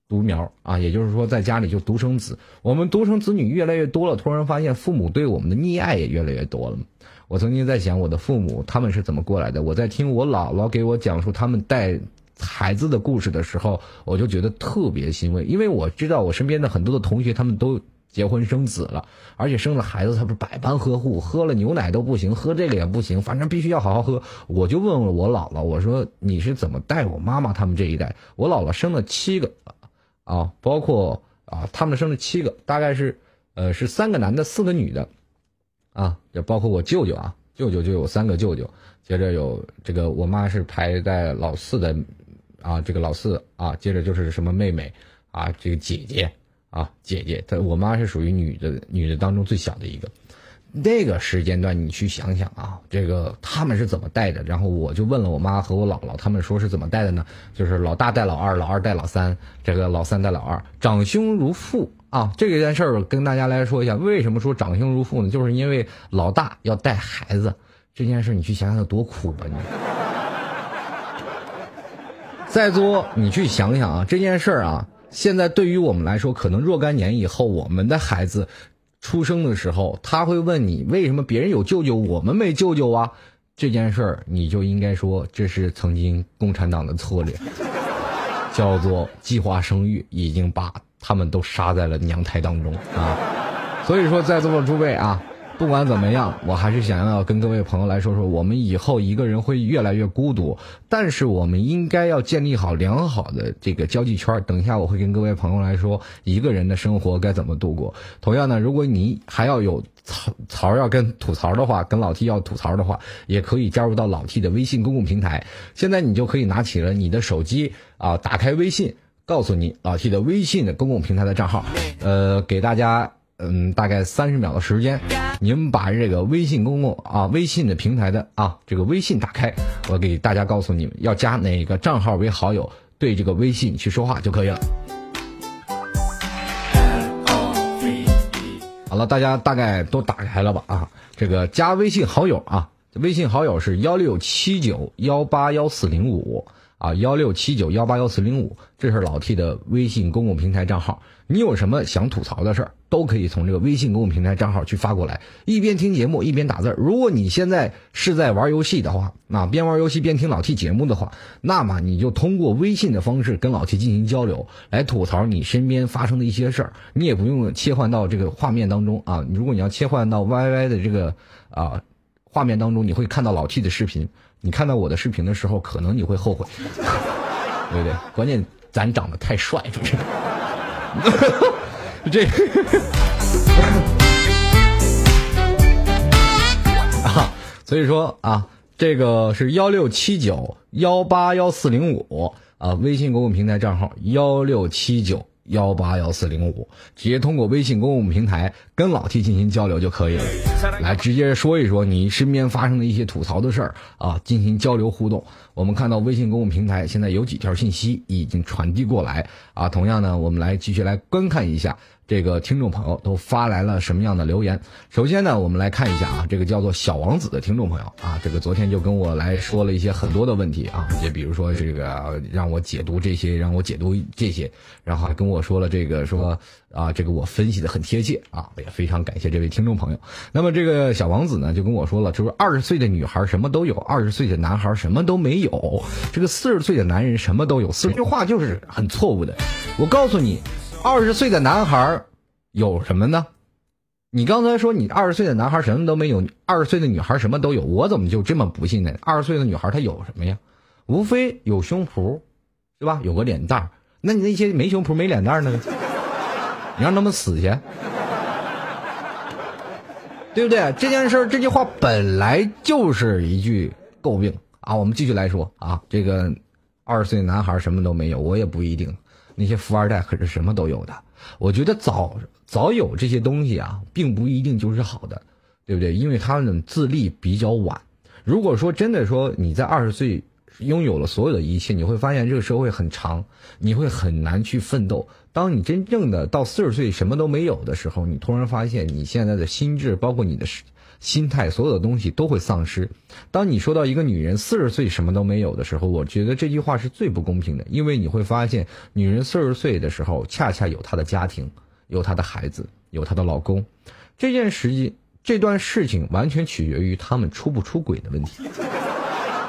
独苗啊，也就是说，在家里就独生子。我们独生子女越来越多了，突然发现父母对我们的溺爱也越来越多了。我曾经在想，我的父母他们是怎么过来的？我在听我姥姥给我讲述他们带孩子的故事的时候，我就觉得特别欣慰，因为我知道我身边的很多的同学他们都。结婚生子了，而且生了孩子，他不是百般呵护，喝了牛奶都不行，喝这个也不行，反正必须要好好喝。我就问问我姥姥，我说你是怎么带我妈妈他们这一代？我姥姥生了七个，啊，包括啊，他们生了七个，大概是呃是三个男的，四个女的，啊，也包括我舅舅啊，舅舅就有三个舅舅，接着有这个我妈是排在老四的，啊，这个老四啊，接着就是什么妹妹。啊，这个姐姐啊，姐姐，她我妈是属于女的，女的当中最小的一个。那个时间段，你去想想啊，这个他们是怎么带的？然后我就问了我妈和我姥姥，他们说是怎么带的呢？就是老大带老二，老二带老三，这个老三带老二，长兄如父啊。这件事儿跟大家来说一下，为什么说长兄如父呢？就是因为老大要带孩子，这件事你去想想有多苦吧你。再作，你去想想啊，这件事儿啊，现在对于我们来说，可能若干年以后，我们的孩子。出生的时候，他会问你为什么别人有舅舅，我们没舅舅啊？这件事儿，你就应该说这是曾经共产党的策略，叫做计划生育，已经把他们都杀在了娘胎当中啊！所以说，在座的诸位啊。不管怎么样，我还是想要跟各位朋友来说说，我们以后一个人会越来越孤独，但是我们应该要建立好良好的这个交际圈。等一下我会跟各位朋友来说，一个人的生活该怎么度过。同样呢，如果你还要有槽槽要跟吐槽的话，跟老 T 要吐槽的话，也可以加入到老 T 的微信公共平台。现在你就可以拿起了你的手机啊，打开微信，告诉你老 T 的微信的公共平台的账号，呃，给大家。嗯，大概三十秒的时间，你们把这个微信公共啊，微信的平台的啊，这个微信打开，我给大家告诉你们要加哪个账号为好友，对这个微信去说话就可以了。好了，大家大概都打开了吧啊？这个加微信好友啊，微信好友是幺六七九幺八幺四零五啊，幺六七九幺八幺四零五，这是老 T 的微信公共平台账号。你有什么想吐槽的事儿，都可以从这个微信公共平台账号去发过来，一边听节目一边打字。如果你现在是在玩游戏的话，那边玩游戏边听老 T 节目的话，那么你就通过微信的方式跟老 T 进行交流，来吐槽你身边发生的一些事儿。你也不用切换到这个画面当中啊。如果你要切换到 YY 的这个啊画面当中，你会看到老 T 的视频。你看到我的视频的时候，可能你会后悔，对不对？关键咱长得太帅，是不是？这 啊，所以说啊，这个是幺六七九幺八幺四零五啊，微信公共平台账号幺六七九。幺八幺四零五，直接通过微信公共平台跟老 T 进行交流就可以了。来，直接说一说你身边发生的一些吐槽的事儿啊，进行交流互动。我们看到微信公共平台现在有几条信息已经传递过来啊。同样呢，我们来继续来观看一下。这个听众朋友都发来了什么样的留言？首先呢，我们来看一下啊，这个叫做小王子的听众朋友啊，这个昨天就跟我来说了一些很多的问题啊，就比如说这个让我解读这些，让我解读这些，然后还跟我说了这个说啊，这个我分析的很贴切啊，也非常感谢这位听众朋友。那么这个小王子呢，就跟我说了，就是二十岁的女孩什么都有，二十岁的男孩什么都没有，这个四十岁的男人什么都有，四句话就是很错误的。我告诉你。二十岁的男孩有什么呢？你刚才说你二十岁的男孩什么都没有，二十岁的女孩什么都有，我怎么就这么不信呢？二十岁的女孩她有什么呀？无非有胸脯，对吧？有个脸蛋儿。那你那些没胸脯没脸蛋儿的，你让他们死去，对不对？这件事儿这句话本来就是一句诟病啊。我们继续来说啊，这个二十岁男孩什么都没有，我也不一定。那些富二代可是什么都有的，我觉得早早有这些东西啊，并不一定就是好的，对不对？因为他们自立比较晚。如果说真的说你在二十岁拥有了所有的一切，你会发现这个社会很长，你会很难去奋斗。当你真正的到四十岁什么都没有的时候，你突然发现你现在的心智，包括你的。心态，所有的东西都会丧失。当你说到一个女人四十岁什么都没有的时候，我觉得这句话是最不公平的，因为你会发现，女人四十岁的时候，恰恰有她的家庭，有她的孩子，有她的老公。这件事情，这段事情完全取决于他们出不出轨的问题。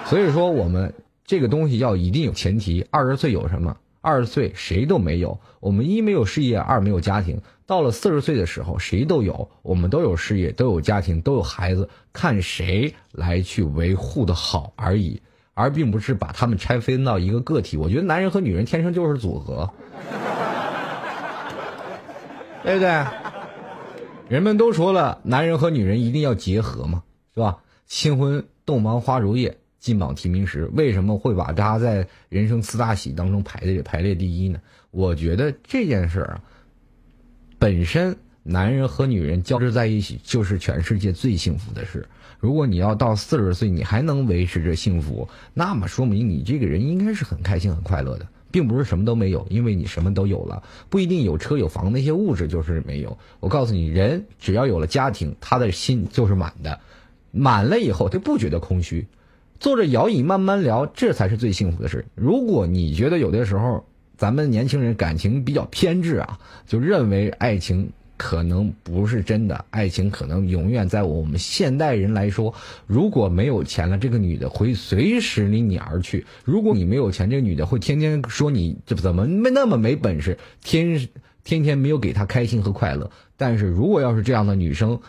所以说，我们这个东西要一定有前提。二十岁有什么？二十岁谁都没有。我们一没有事业，二没有家庭。到了四十岁的时候，谁都有，我们都有事业，都有家庭，都有孩子，看谁来去维护的好而已，而并不是把他们拆分到一个个体。我觉得男人和女人天生就是组合，对不对？人们都说了，男人和女人一定要结合嘛，是吧？新婚洞房花烛夜，金榜题名时，为什么会把他在人生四大喜当中排列排列第一呢？我觉得这件事儿啊。本身男人和女人交织在一起就是全世界最幸福的事。如果你要到四十岁你还能维持着幸福，那么说明你这个人应该是很开心很快乐的，并不是什么都没有，因为你什么都有了，不一定有车有房那些物质就是没有。我告诉你，人只要有了家庭，他的心就是满的，满了以后他不觉得空虚。坐着摇椅慢慢聊，这才是最幸福的事。如果你觉得有的时候咱们年轻人感情比较偏执啊，就认为爱情可能不是真的，爱情可能永远在我们现代人来说，如果没有钱了，这个女的会随时离你而去；如果你没有钱，这个女的会天天说你这怎么没那么没本事，天天天没有给她开心和快乐。但是如果要是这样的女生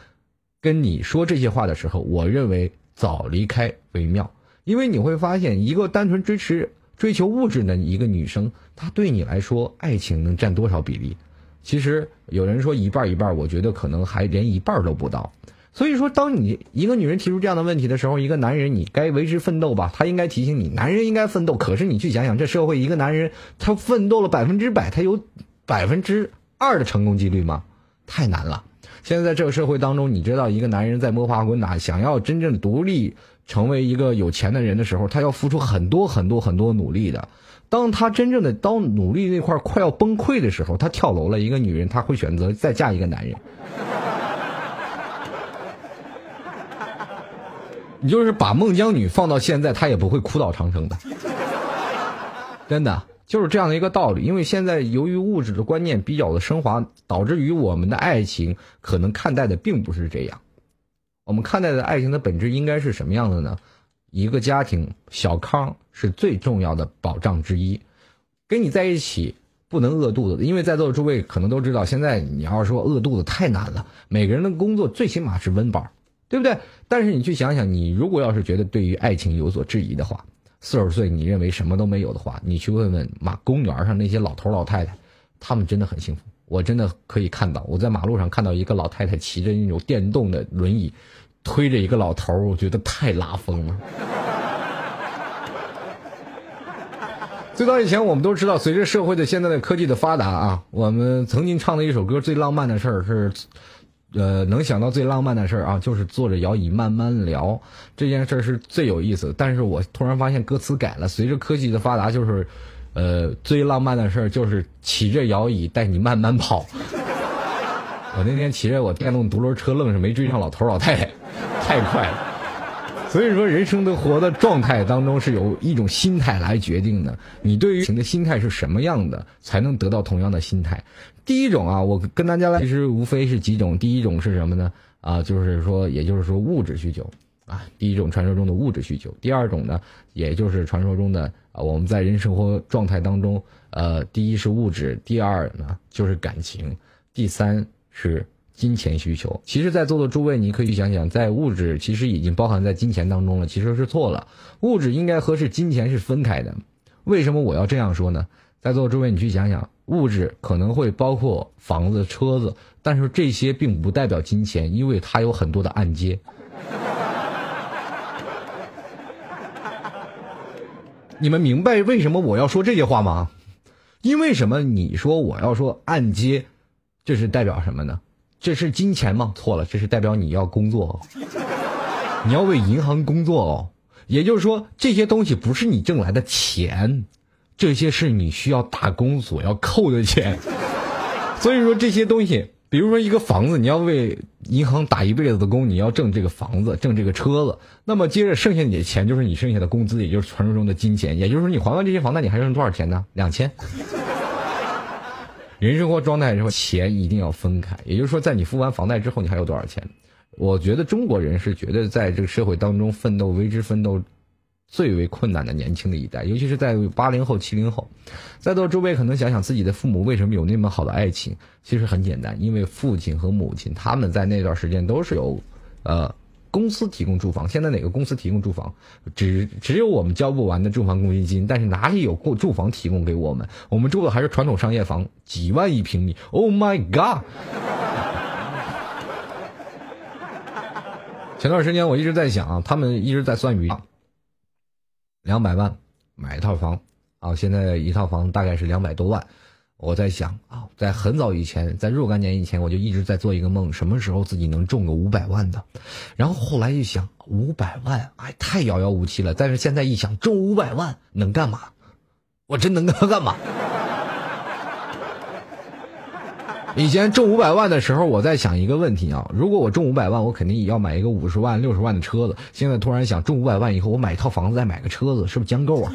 跟你说这些话的时候，我认为早离开为妙。因为你会发现，一个单纯追持追求物质的一个女生，她对你来说，爱情能占多少比例？其实有人说一半一半，我觉得可能还连一半都不到。所以说，当你一个女人提出这样的问题的时候，一个男人你该为之奋斗吧？他应该提醒你，男人应该奋斗。可是你去想想，这社会一个男人他奋斗了百分之百，他有百分之二的成功几率吗？太难了。现在在这个社会当中，你知道一个男人在摸爬滚打，想要真正独立。成为一个有钱的人的时候，他要付出很多很多很多努力的。当他真正的当努力那块快要崩溃的时候，他跳楼了。一个女人，她会选择再嫁一个男人。你就是把孟姜女放到现在，她也不会哭倒长城的。真的就是这样的一个道理。因为现在由于物质的观念比较的升华，导致于我们的爱情可能看待的并不是这样。我们看待的爱情的本质应该是什么样的呢？一个家庭小康是最重要的保障之一，跟你在一起不能饿肚子，因为在座的诸位可能都知道，现在你要说饿肚子太难了。每个人的工作最起码是温饱，对不对？但是你去想想，你如果要是觉得对于爱情有所质疑的话，四十岁你认为什么都没有的话，你去问问马公园上那些老头老太太，他们真的很幸福。我真的可以看到，我在马路上看到一个老太太骑着那种电动的轮椅。推着一个老头我觉得太拉风了。最早以前，我们都知道，随着社会的现在的科技的发达啊，我们曾经唱的一首歌最浪漫的事儿是，呃，能想到最浪漫的事儿啊，就是坐着摇椅慢慢聊这件事儿是最有意思。但是我突然发现歌词改了，随着科技的发达，就是，呃，最浪漫的事儿就是骑着摇椅带你慢慢跑。我那天骑着我电动独轮车，愣是没追上老头老太太。太快了，所以说人生的活的状态当中是有一种心态来决定的。你对于情的心态是什么样的，才能得到同样的心态。第一种啊，我跟大家来，其实无非是几种。第一种是什么呢？啊，就是说，也就是说物质需求啊，第一种传说中的物质需求。第二种呢，也就是传说中的啊，我们在人生活状态当中，呃，第一是物质，第二呢就是感情，第三是。金钱需求，其实，在座的诸位，你可以想想，在物质其实已经包含在金钱当中了，其实是错了。物质应该和是金钱是分开的。为什么我要这样说呢？在座的诸位，你去想想，物质可能会包括房子、车子，但是这些并不代表金钱，因为它有很多的按揭。你们明白为什么我要说这些话吗？因为什么？你说我要说按揭，这是代表什么呢？这是金钱吗？错了，这是代表你要工作，你要为银行工作哦。也就是说，这些东西不是你挣来的钱，这些是你需要打工所要扣的钱。所以说，这些东西，比如说一个房子，你要为银行打一辈子的工，你要挣这个房子，挣这个车子，那么接着剩下你的钱就是你剩下的工资，也就是传说中的金钱。也就是说，你还完这些房贷，你还剩多少钱呢？两千。人生活状态之后，钱一定要分开。也就是说，在你付完房贷之后，你还有多少钱？我觉得中国人是觉得在这个社会当中奋斗、为之奋斗最为困难的年轻的一代，尤其是在八零后、七零后。在座诸位可能想想自己的父母为什么有那么好的爱情？其实很简单，因为父亲和母亲他们在那段时间都是有，呃。公司提供住房，现在哪个公司提供住房？只只有我们交不完的住房公积金，但是哪里有过住房提供给我们？我们住的还是传统商业房，几万一平米。Oh my god！前段时间我一直在想啊，他们一直在算鱼，两百万买一套房啊，现在一套房大概是两百多万。我在想啊，在很早以前，在若干年以前，我就一直在做一个梦，什么时候自己能中个五百万的？然后后来一想，五百万，哎，太遥遥无期了。但是现在一想，中五百万能干嘛？我真能干 干嘛？以前中五百万的时候，我在想一个问题啊，如果我中五百万，我肯定也要买一个五十万、六十万的车子。现在突然想，中五百万以后，我买一套房子，再买个车子，是不是将够啊？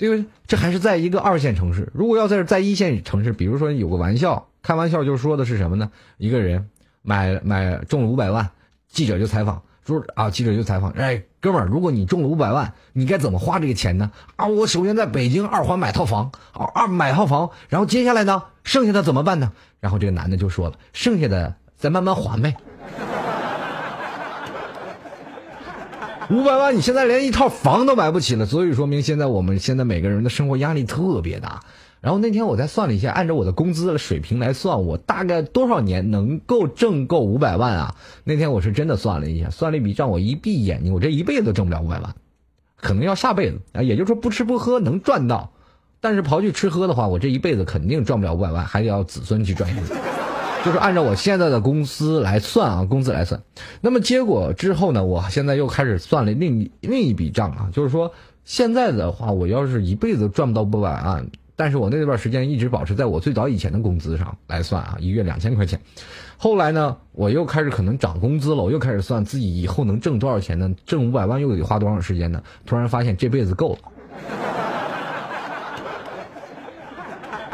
对不对？这还是在一个二线城市。如果要在在一线城市，比如说有个玩笑，开玩笑就说的是什么呢？一个人买买中了五百万，记者就采访说啊，记者就采访，哎，哥们儿，如果你中了五百万，你该怎么花这个钱呢？啊，我首先在北京二环买套房，啊，二买套房，然后接下来呢，剩下的怎么办呢？然后这个男的就说了，剩下的再慢慢还呗。五百万，你现在连一套房都买不起了，所以说明现在我们现在每个人的生活压力特别大。然后那天我再算了一下，按照我的工资的水平来算，我大概多少年能够挣够五百万啊？那天我是真的算了一下，算了一笔账，我一闭眼睛，我这一辈子都挣不了五百万，可能要下辈子啊。也就是说，不吃不喝能赚到，但是刨去吃喝的话，我这一辈子肯定赚不了五百万，还得要子孙去赚。就是按照我现在的公司来算啊，工资来算。那么结果之后呢，我现在又开始算了另另一笔账啊，就是说现在的话，我要是一辈子赚不到五百万，但是我那段时间一直保持在我最早以前的工资上来算啊，一月两千块钱。后来呢，我又开始可能涨工资了，我又开始算自己以后能挣多少钱呢？挣五百万又得花多长时间呢？突然发现这辈子够了，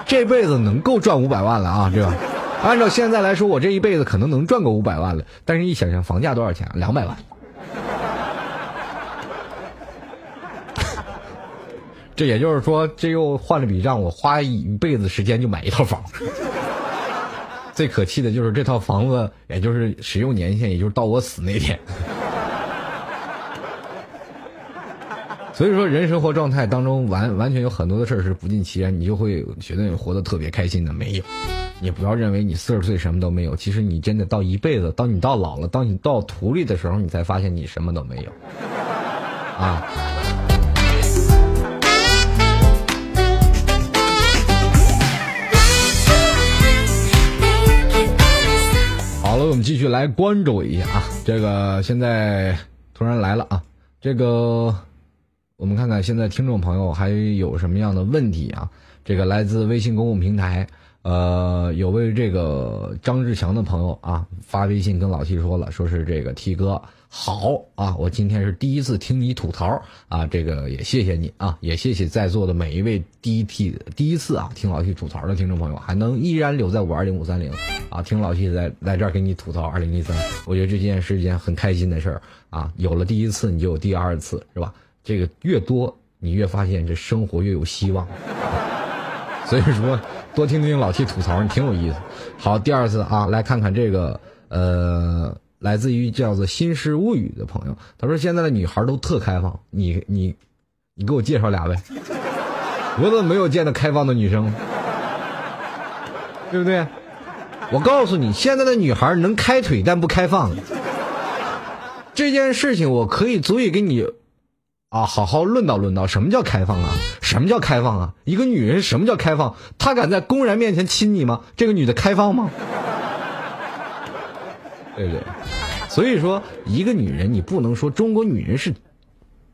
这辈子能够赚五百万了啊，这个。按照现在来说，我这一辈子可能能赚个五百万了。但是，一想想房价多少钱？两百万。这也就是说，这又换了笔账，我花一辈子时间就买一套房。最可气的就是这套房子，也就是使用年限，也就是到我死那天。所以说，人生活状态当中，完完全有很多的事儿是不尽其然，你就会觉得活得特别开心的，没有。你不要认为你四十岁什么都没有，其实你真的到一辈子，当你到老了，当你到土里的时候，你才发现你什么都没有。啊！好了，我们继续来关注一下啊，这个现在突然来了啊，这个我们看看现在听众朋友还有什么样的问题啊？这个来自微信公共平台。呃，有位这个张志强的朋友啊，发微信跟老 T 说了，说是这个 T 哥好啊，我今天是第一次听你吐槽啊，这个也谢谢你啊，也谢谢在座的每一位第一 T 第一次啊听老 T 吐槽的听众朋友，还能依然留在五二零五三零啊，听老 T 在在这儿给你吐槽二零一三，我觉得这件是一件很开心的事儿啊，有了第一次，你就有第二次，是吧？这个越多，你越发现这生活越有希望，所以说。多听听老 T 吐槽，你挺有意思。好，第二次啊，来看看这个呃，来自于叫做《新诗物语》的朋友，他说现在的女孩都特开放，你你你给我介绍俩呗？我怎么没有见到开放的女生？对不对？我告诉你，现在的女孩能开腿但不开放，这件事情我可以足以给你。啊，好好论道论道，什么叫开放啊？什么叫开放啊？一个女人什么叫开放？她敢在公然面前亲你吗？这个女的开放吗？对不对？所以说，一个女人，你不能说中国女人是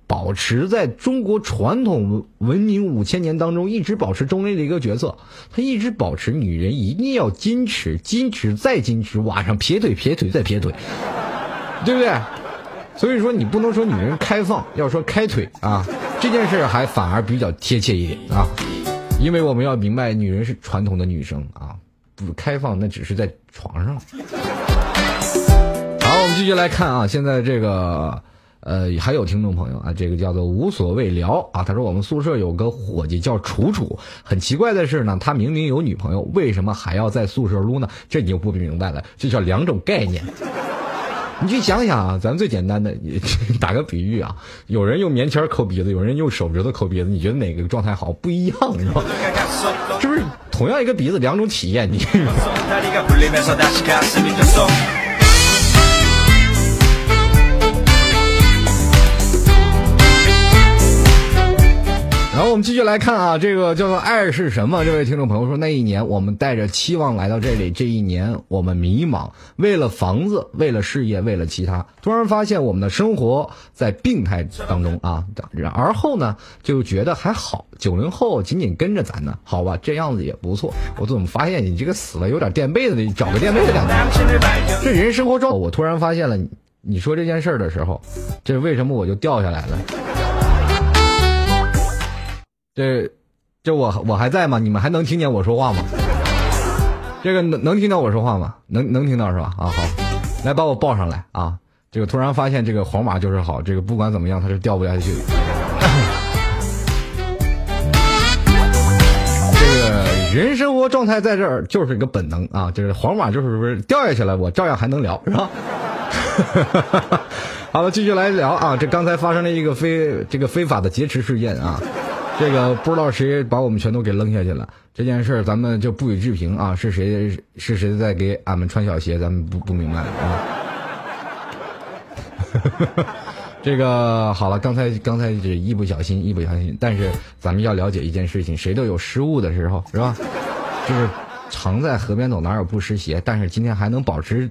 保持在中国传统文明五千年当中一直保持中立的一个角色，她一直保持女人一定要矜持，矜持再矜持，晚上撇腿撇腿再撇腿，对不对？所以说，你不能说女人开放，要说开腿啊，这件事还反而比较贴切一点啊，因为我们要明白，女人是传统的女生啊，不开放那只是在床上。好，我们继续来看啊，现在这个呃还有听众朋友啊，这个叫做无所谓聊啊，他说我们宿舍有个伙计叫楚楚，很奇怪的是呢，他明明有女朋友，为什么还要在宿舍撸呢？这你就不明白了，这叫两种概念。你去想想啊，咱最简单的，打个比喻啊，有人用棉签抠鼻子，有人用手指头抠鼻子，你觉得哪个状态好？不一样，是吧？是不是同样一个鼻子，两种体验？你。然后我们继续来看啊，这个叫做“爱是什么”。这位听众朋友说，那一年我们带着期望来到这里，这一年我们迷茫，为了房子，为了事业，为了其他，突然发现我们的生活在病态当中啊。而后呢，就觉得还好，九零后紧紧跟着咱呢，好吧，这样子也不错。我怎么发现你这个死了有点垫背的，找个垫背的感觉？这人生活中，我突然发现了，你说这件事儿的时候，这为什么我就掉下来了？这，这我我还在吗？你们还能听见我说话吗？这个能能听到我说话吗？能能听到是吧？啊好，来把我抱上来啊！这个突然发现这个皇马就是好，这个不管怎么样它是掉不下去。这个人生活状态在这儿就是一个本能啊，就是皇马就是不是掉下去了，我照样还能聊是吧？好了，继续来聊啊！这刚才发生了一个非这个非法的劫持事件啊。这个不知道谁把我们全都给扔下去了。这件事咱们就不予置评啊。是谁是谁在给俺们穿小鞋？咱们不不明白啊。这个好了，刚才刚才是一不小心，一不小心。但是咱们要了解一件事情，谁都有失误的时候，是吧？就是常在河边走，哪有不湿鞋？但是今天还能保持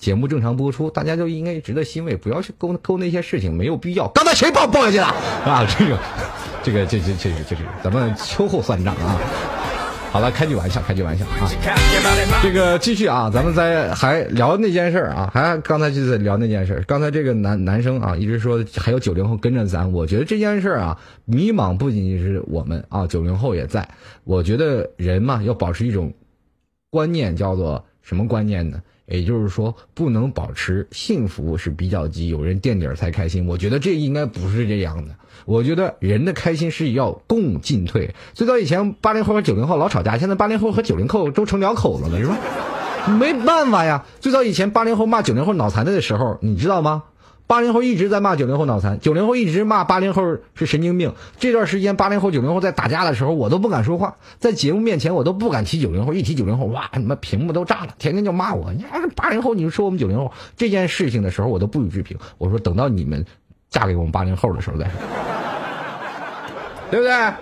节目正常播出，大家就应该值得欣慰，不要去勾勾那些事情，没有必要。刚才谁抱抱下去了啊？这个。这个这这这这这咱们秋后算账啊！好了，开句玩笑，开句玩笑啊！这个继续啊，咱们在还聊那件事儿啊，还刚才就在聊那件事儿。刚才这个男男生啊，一直说还有九零后跟着咱，我觉得这件事儿啊，迷茫不仅仅是我们啊，九零后也在。我觉得人嘛，要保持一种观念，叫做什么观念呢？也就是说，不能保持幸福是比较急，有人垫底儿才开心。我觉得这应该不是这样的。我觉得人的开心是要共进退。最早以前八零后和九零后老吵架，现在八零后和九零后都成两口子了，是吧？没办法呀。最早以前八零后骂九零后脑残的时候，你知道吗？八零后一直在骂九零后脑残，九零后一直骂八零后是神经病。这段时间八零后九零后在打架的时候，我都不敢说话，在节目面前我都不敢提九零后，一提九零后，哇，他妈屏幕都炸了，天天就骂我。你要是八零后，你就说我们九零后这件事情的时候，我都不予置评。我说等到你们嫁给我们八零后的时候再说，对不对？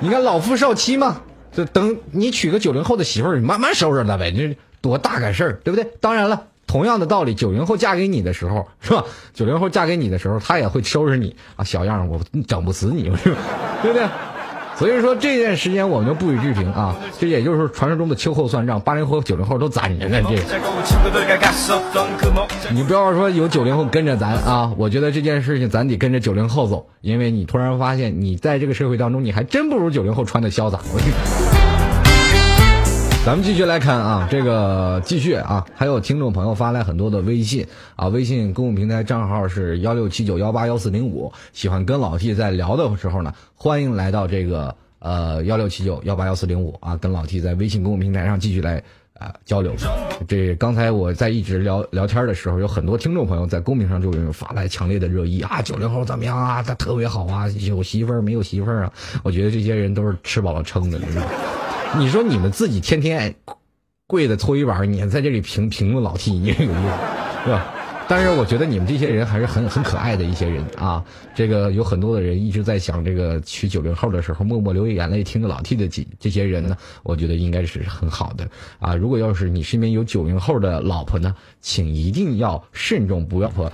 你看老夫少妻嘛，就等你娶个九零后的媳妇儿，你慢慢收拾她呗，这多大个事儿，对不对？当然了。同样的道理，九零后嫁给你的时候，是吧？九零后嫁给你的时候，他也会收拾你啊，小样我整不死你，是吧？对不对？所以说这段时间我们就不予置评啊，这也就是传说中的秋后算账，八零后、九零后都攒着呢。这，你不要说有九零后跟着咱啊，我觉得这件事情咱得跟着九零后走，因为你突然发现你在这个社会当中，你还真不如九零后穿的潇洒。我 去咱们继续来看啊，这个继续啊，还有听众朋友发来很多的微信啊，微信公共平台账号是幺六七九幺八幺四零五，喜欢跟老 T 在聊的时候呢，欢迎来到这个呃幺六七九幺八幺四零五啊，跟老 T 在微信公共平台上继续来啊交流。这刚才我在一直聊聊天的时候，有很多听众朋友在公屏上就有发来强烈的热议啊，九零后怎么样啊？他特别好啊，有媳妇儿没有媳妇儿啊？我觉得这些人都是吃饱了撑的，你知道吗？你说你们自己天天跪的搓衣板，你在这里评评论老 T，你有意思 是吧？但是我觉得你们这些人还是很很可爱的一些人啊。这个有很多的人一直在想，这个娶九零后的时候默默流眼泪，听着老 T 的这这些人呢，我觉得应该是很好的啊。如果要是你身边有九零后的老婆呢，请一定要慎重，不要婆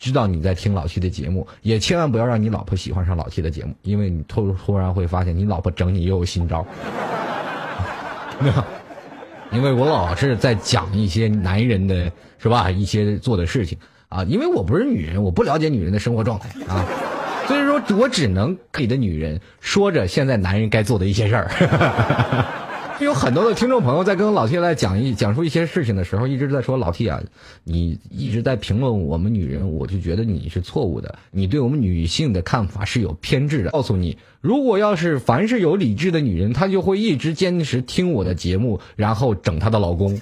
知道你在听老 T 的节目，也千万不要让你老婆喜欢上老 T 的节目，因为你突突然会发现你老婆整你又有新招。因为我老是在讲一些男人的是吧，一些做的事情啊，因为我不是女人，我不了解女人的生活状态啊，所以说我只能给的女人说着现在男人该做的一些事儿。有很多的听众朋友在跟老 T 来讲一讲述一些事情的时候，一直在说老 T 啊，你一直在评论我们女人，我就觉得你是错误的，你对我们女性的看法是有偏执的。告诉你，如果要是凡是有理智的女人，她就会一直坚持听我的节目，然后整她的老公，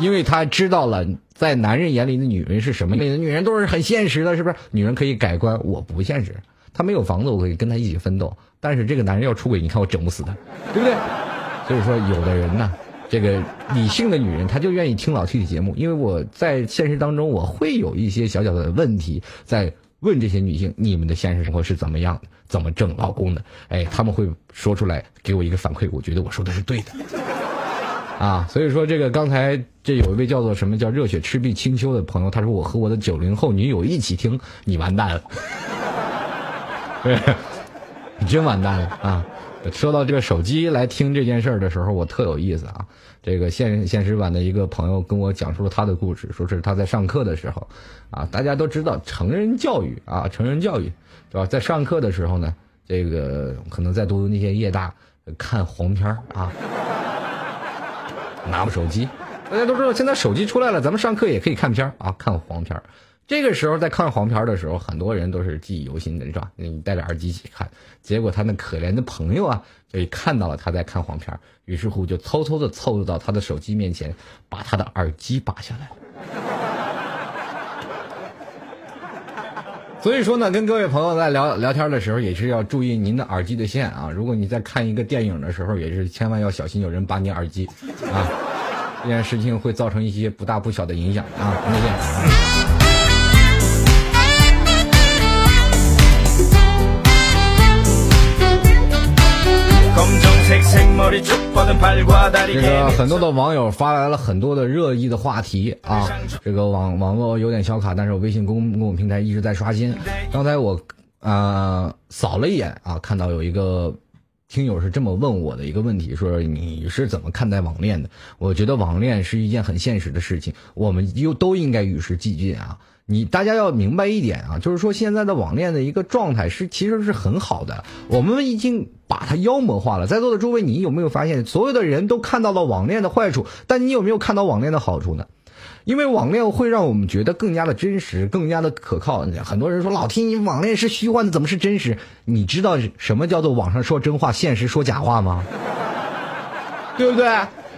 因为她知道了，在男人眼里的女人是什么样的？女人都是很现实的，是不是？女人可以改观，我不现实。她没有房子，我可以跟他一起奋斗。但是这个男人要出轨，你看我整不死他，对不对？所以说，有的人呢，这个理性的女人，她就愿意听老 T 的节目，因为我在现实当中，我会有一些小小的问题在问这些女性，你们的现实生活是怎么样的？怎么挣老公的？哎，他们会说出来给我一个反馈，我觉得我说的是对的。啊，所以说这个刚才这有一位叫做什么叫热血赤壁清秋的朋友，他说我和我的九零后女友一起听，你完蛋了，你真完蛋了啊！说到这个手机来听这件事儿的时候，我特有意思啊。这个现现实版的一个朋友跟我讲述了他的故事，说是他在上课的时候，啊，大家都知道成人教育啊，成人教育，是吧？在上课的时候呢，这个可能在读那些夜大看黄片儿啊。拿部手机，大家都知道现在手机出来了，咱们上课也可以看片啊，看黄片这个时候在看黄片的时候，很多人都是记忆犹新的，是吧？你戴着耳机一起看，结果他那可怜的朋友啊，就看到了他在看黄片于是乎就偷偷的凑到他的手机面前，把他的耳机拔下来。所以说呢，跟各位朋友在聊聊天的时候，也是要注意您的耳机的线啊。如果你在看一个电影的时候，也是千万要小心有人拔你耳机啊，这件事情会造成一些不大不小的影响啊。再见。这个很多的网友发来了很多的热议的话题啊，这个网网络有点小卡，但是我微信公公共平台一直在刷新。刚才我啊扫了一眼啊，看到有一个听友是这么问我的一个问题，说你是怎么看待网恋的？我觉得网恋是一件很现实的事情，我们又都应该与时俱进啊。你大家要明白一点啊，就是说现在的网恋的一个状态是其实是很好的，我们已经把它妖魔化了。在座的诸位，你有没有发现，所有的人都看到了网恋的坏处，但你有没有看到网恋的好处呢？因为网恋会让我们觉得更加的真实，更加的可靠。很多人说老天你网恋是虚幻的，怎么是真实？你知道什么叫做网上说真话，现实说假话吗？对不对？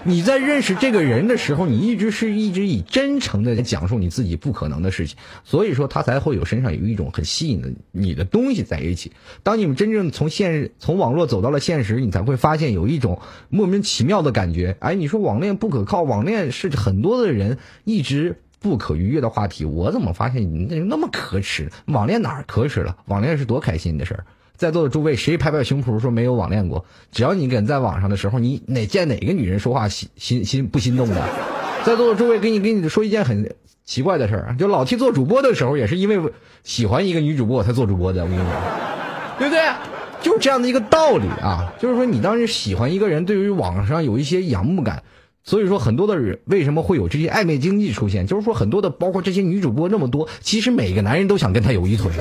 你在认识这个人的时候，你一直是一直以真诚的讲述你自己不可能的事情，所以说他才会有身上有一种很吸引的你的东西在一起。当你们真正从现实从网络走到了现实，你才会发现有一种莫名其妙的感觉。哎，你说网恋不可靠，网恋是很多的人一直不可逾越的话题。我怎么发现你那那么可耻？网恋哪儿可耻了？网恋是多开心的事儿。在座的诸位，谁拍拍胸脯说没有网恋过？只要你敢在网上的时候，你哪见哪个女人说话心心心不心动的？在座的诸位，给你给你说一件很奇怪的事儿，就老 T 做主播的时候，也是因为喜欢一个女主播才做主播的。我跟你说，对不对？就是这样的一个道理啊，就是说你当时喜欢一个人，对于网上有一些仰慕感，所以说很多的人为什么会有这些暧昧经济出现？就是说很多的，包括这些女主播那么多，其实每个男人都想跟她有一腿。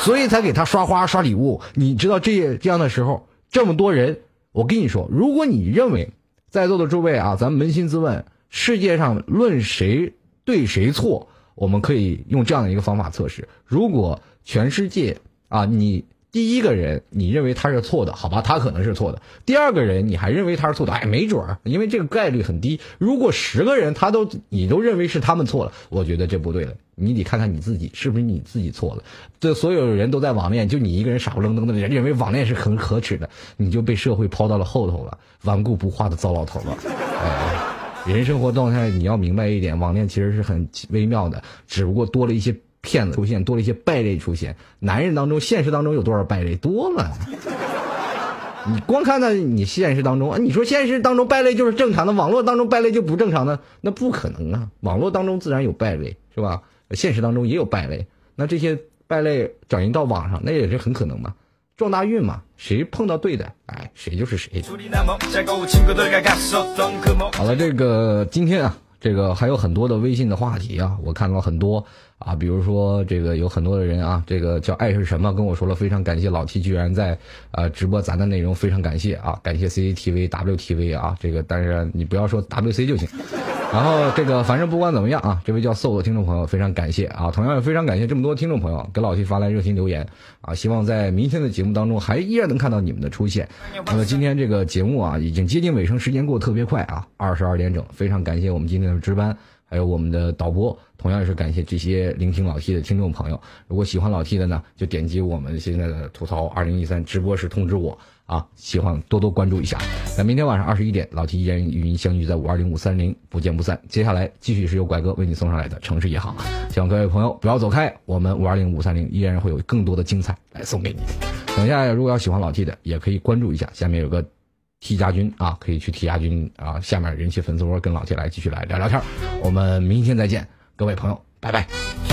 所以才给他刷花刷礼物，你知道这这样的时候，这么多人，我跟你说，如果你认为在座的诸位啊，咱们扪心自问，世界上论谁对谁错，我们可以用这样的一个方法测试。如果全世界啊，你。第一个人，你认为他是错的，好吧，他可能是错的。第二个人，你还认为他是错的，哎，没准儿，因为这个概率很低。如果十个人他都你都认为是他们错了，我觉得这不对了。你得看看你自己是不是你自己错了。这所有人都在网恋，就你一个人傻不愣登的人认为网恋是很可耻的，你就被社会抛到了后头了，顽固不化的糟老头了。哎，人生活状态你要明白一点，网恋其实是很微妙的，只不过多了一些。骗子出现多了一些败类出现，男人当中现实当中有多少败类多了？你光看到你现实当中，你说现实当中败类就是正常的，网络当中败类就不正常的，那不可能啊！网络当中自然有败类，是吧？现实当中也有败类，那这些败类转移到网上，那也是很可能嘛，撞大运嘛，谁碰到对的，哎，谁就是谁。好了，这个今天啊，这个还有很多的微信的话题啊，我看到很多。啊，比如说这个有很多的人啊，这个叫爱是什么跟我说了，非常感谢老 T 居然在啊直播咱的内容，非常感谢啊，感谢 CCTV WTV 啊，这个但是你不要说 WC 就行。然后这个反正不管怎么样啊，这位叫 So 的听众朋友非常感谢啊，同样也非常感谢这么多听众朋友给老 T 发来热心留言啊，希望在明天的节目当中还依然能看到你们的出现。那么今天这个节目啊已经接近尾声，时间过得特别快啊，二十二点整，非常感谢我们今天的值班。还有我们的导播，同样也是感谢这些聆听老 T 的听众朋友。如果喜欢老 T 的呢，就点击我们现在的吐槽二零一三直播时通知我。啊，希望多多关注一下。那明天晚上二十一点，老 T 依然与您相遇在五二零五三零，不见不散。接下来继续是由拐哥为你送上来的城市夜航，希望各位朋友不要走开，我们五二零五三零依然会有更多的精彩来送给你。等一下，如果要喜欢老 T 的，也可以关注一下，下面有个 T 家军啊，可以去 T 家军啊，下面人气粉丝窝跟老铁来继续来聊聊天。我们明天再见，各位朋友，拜拜。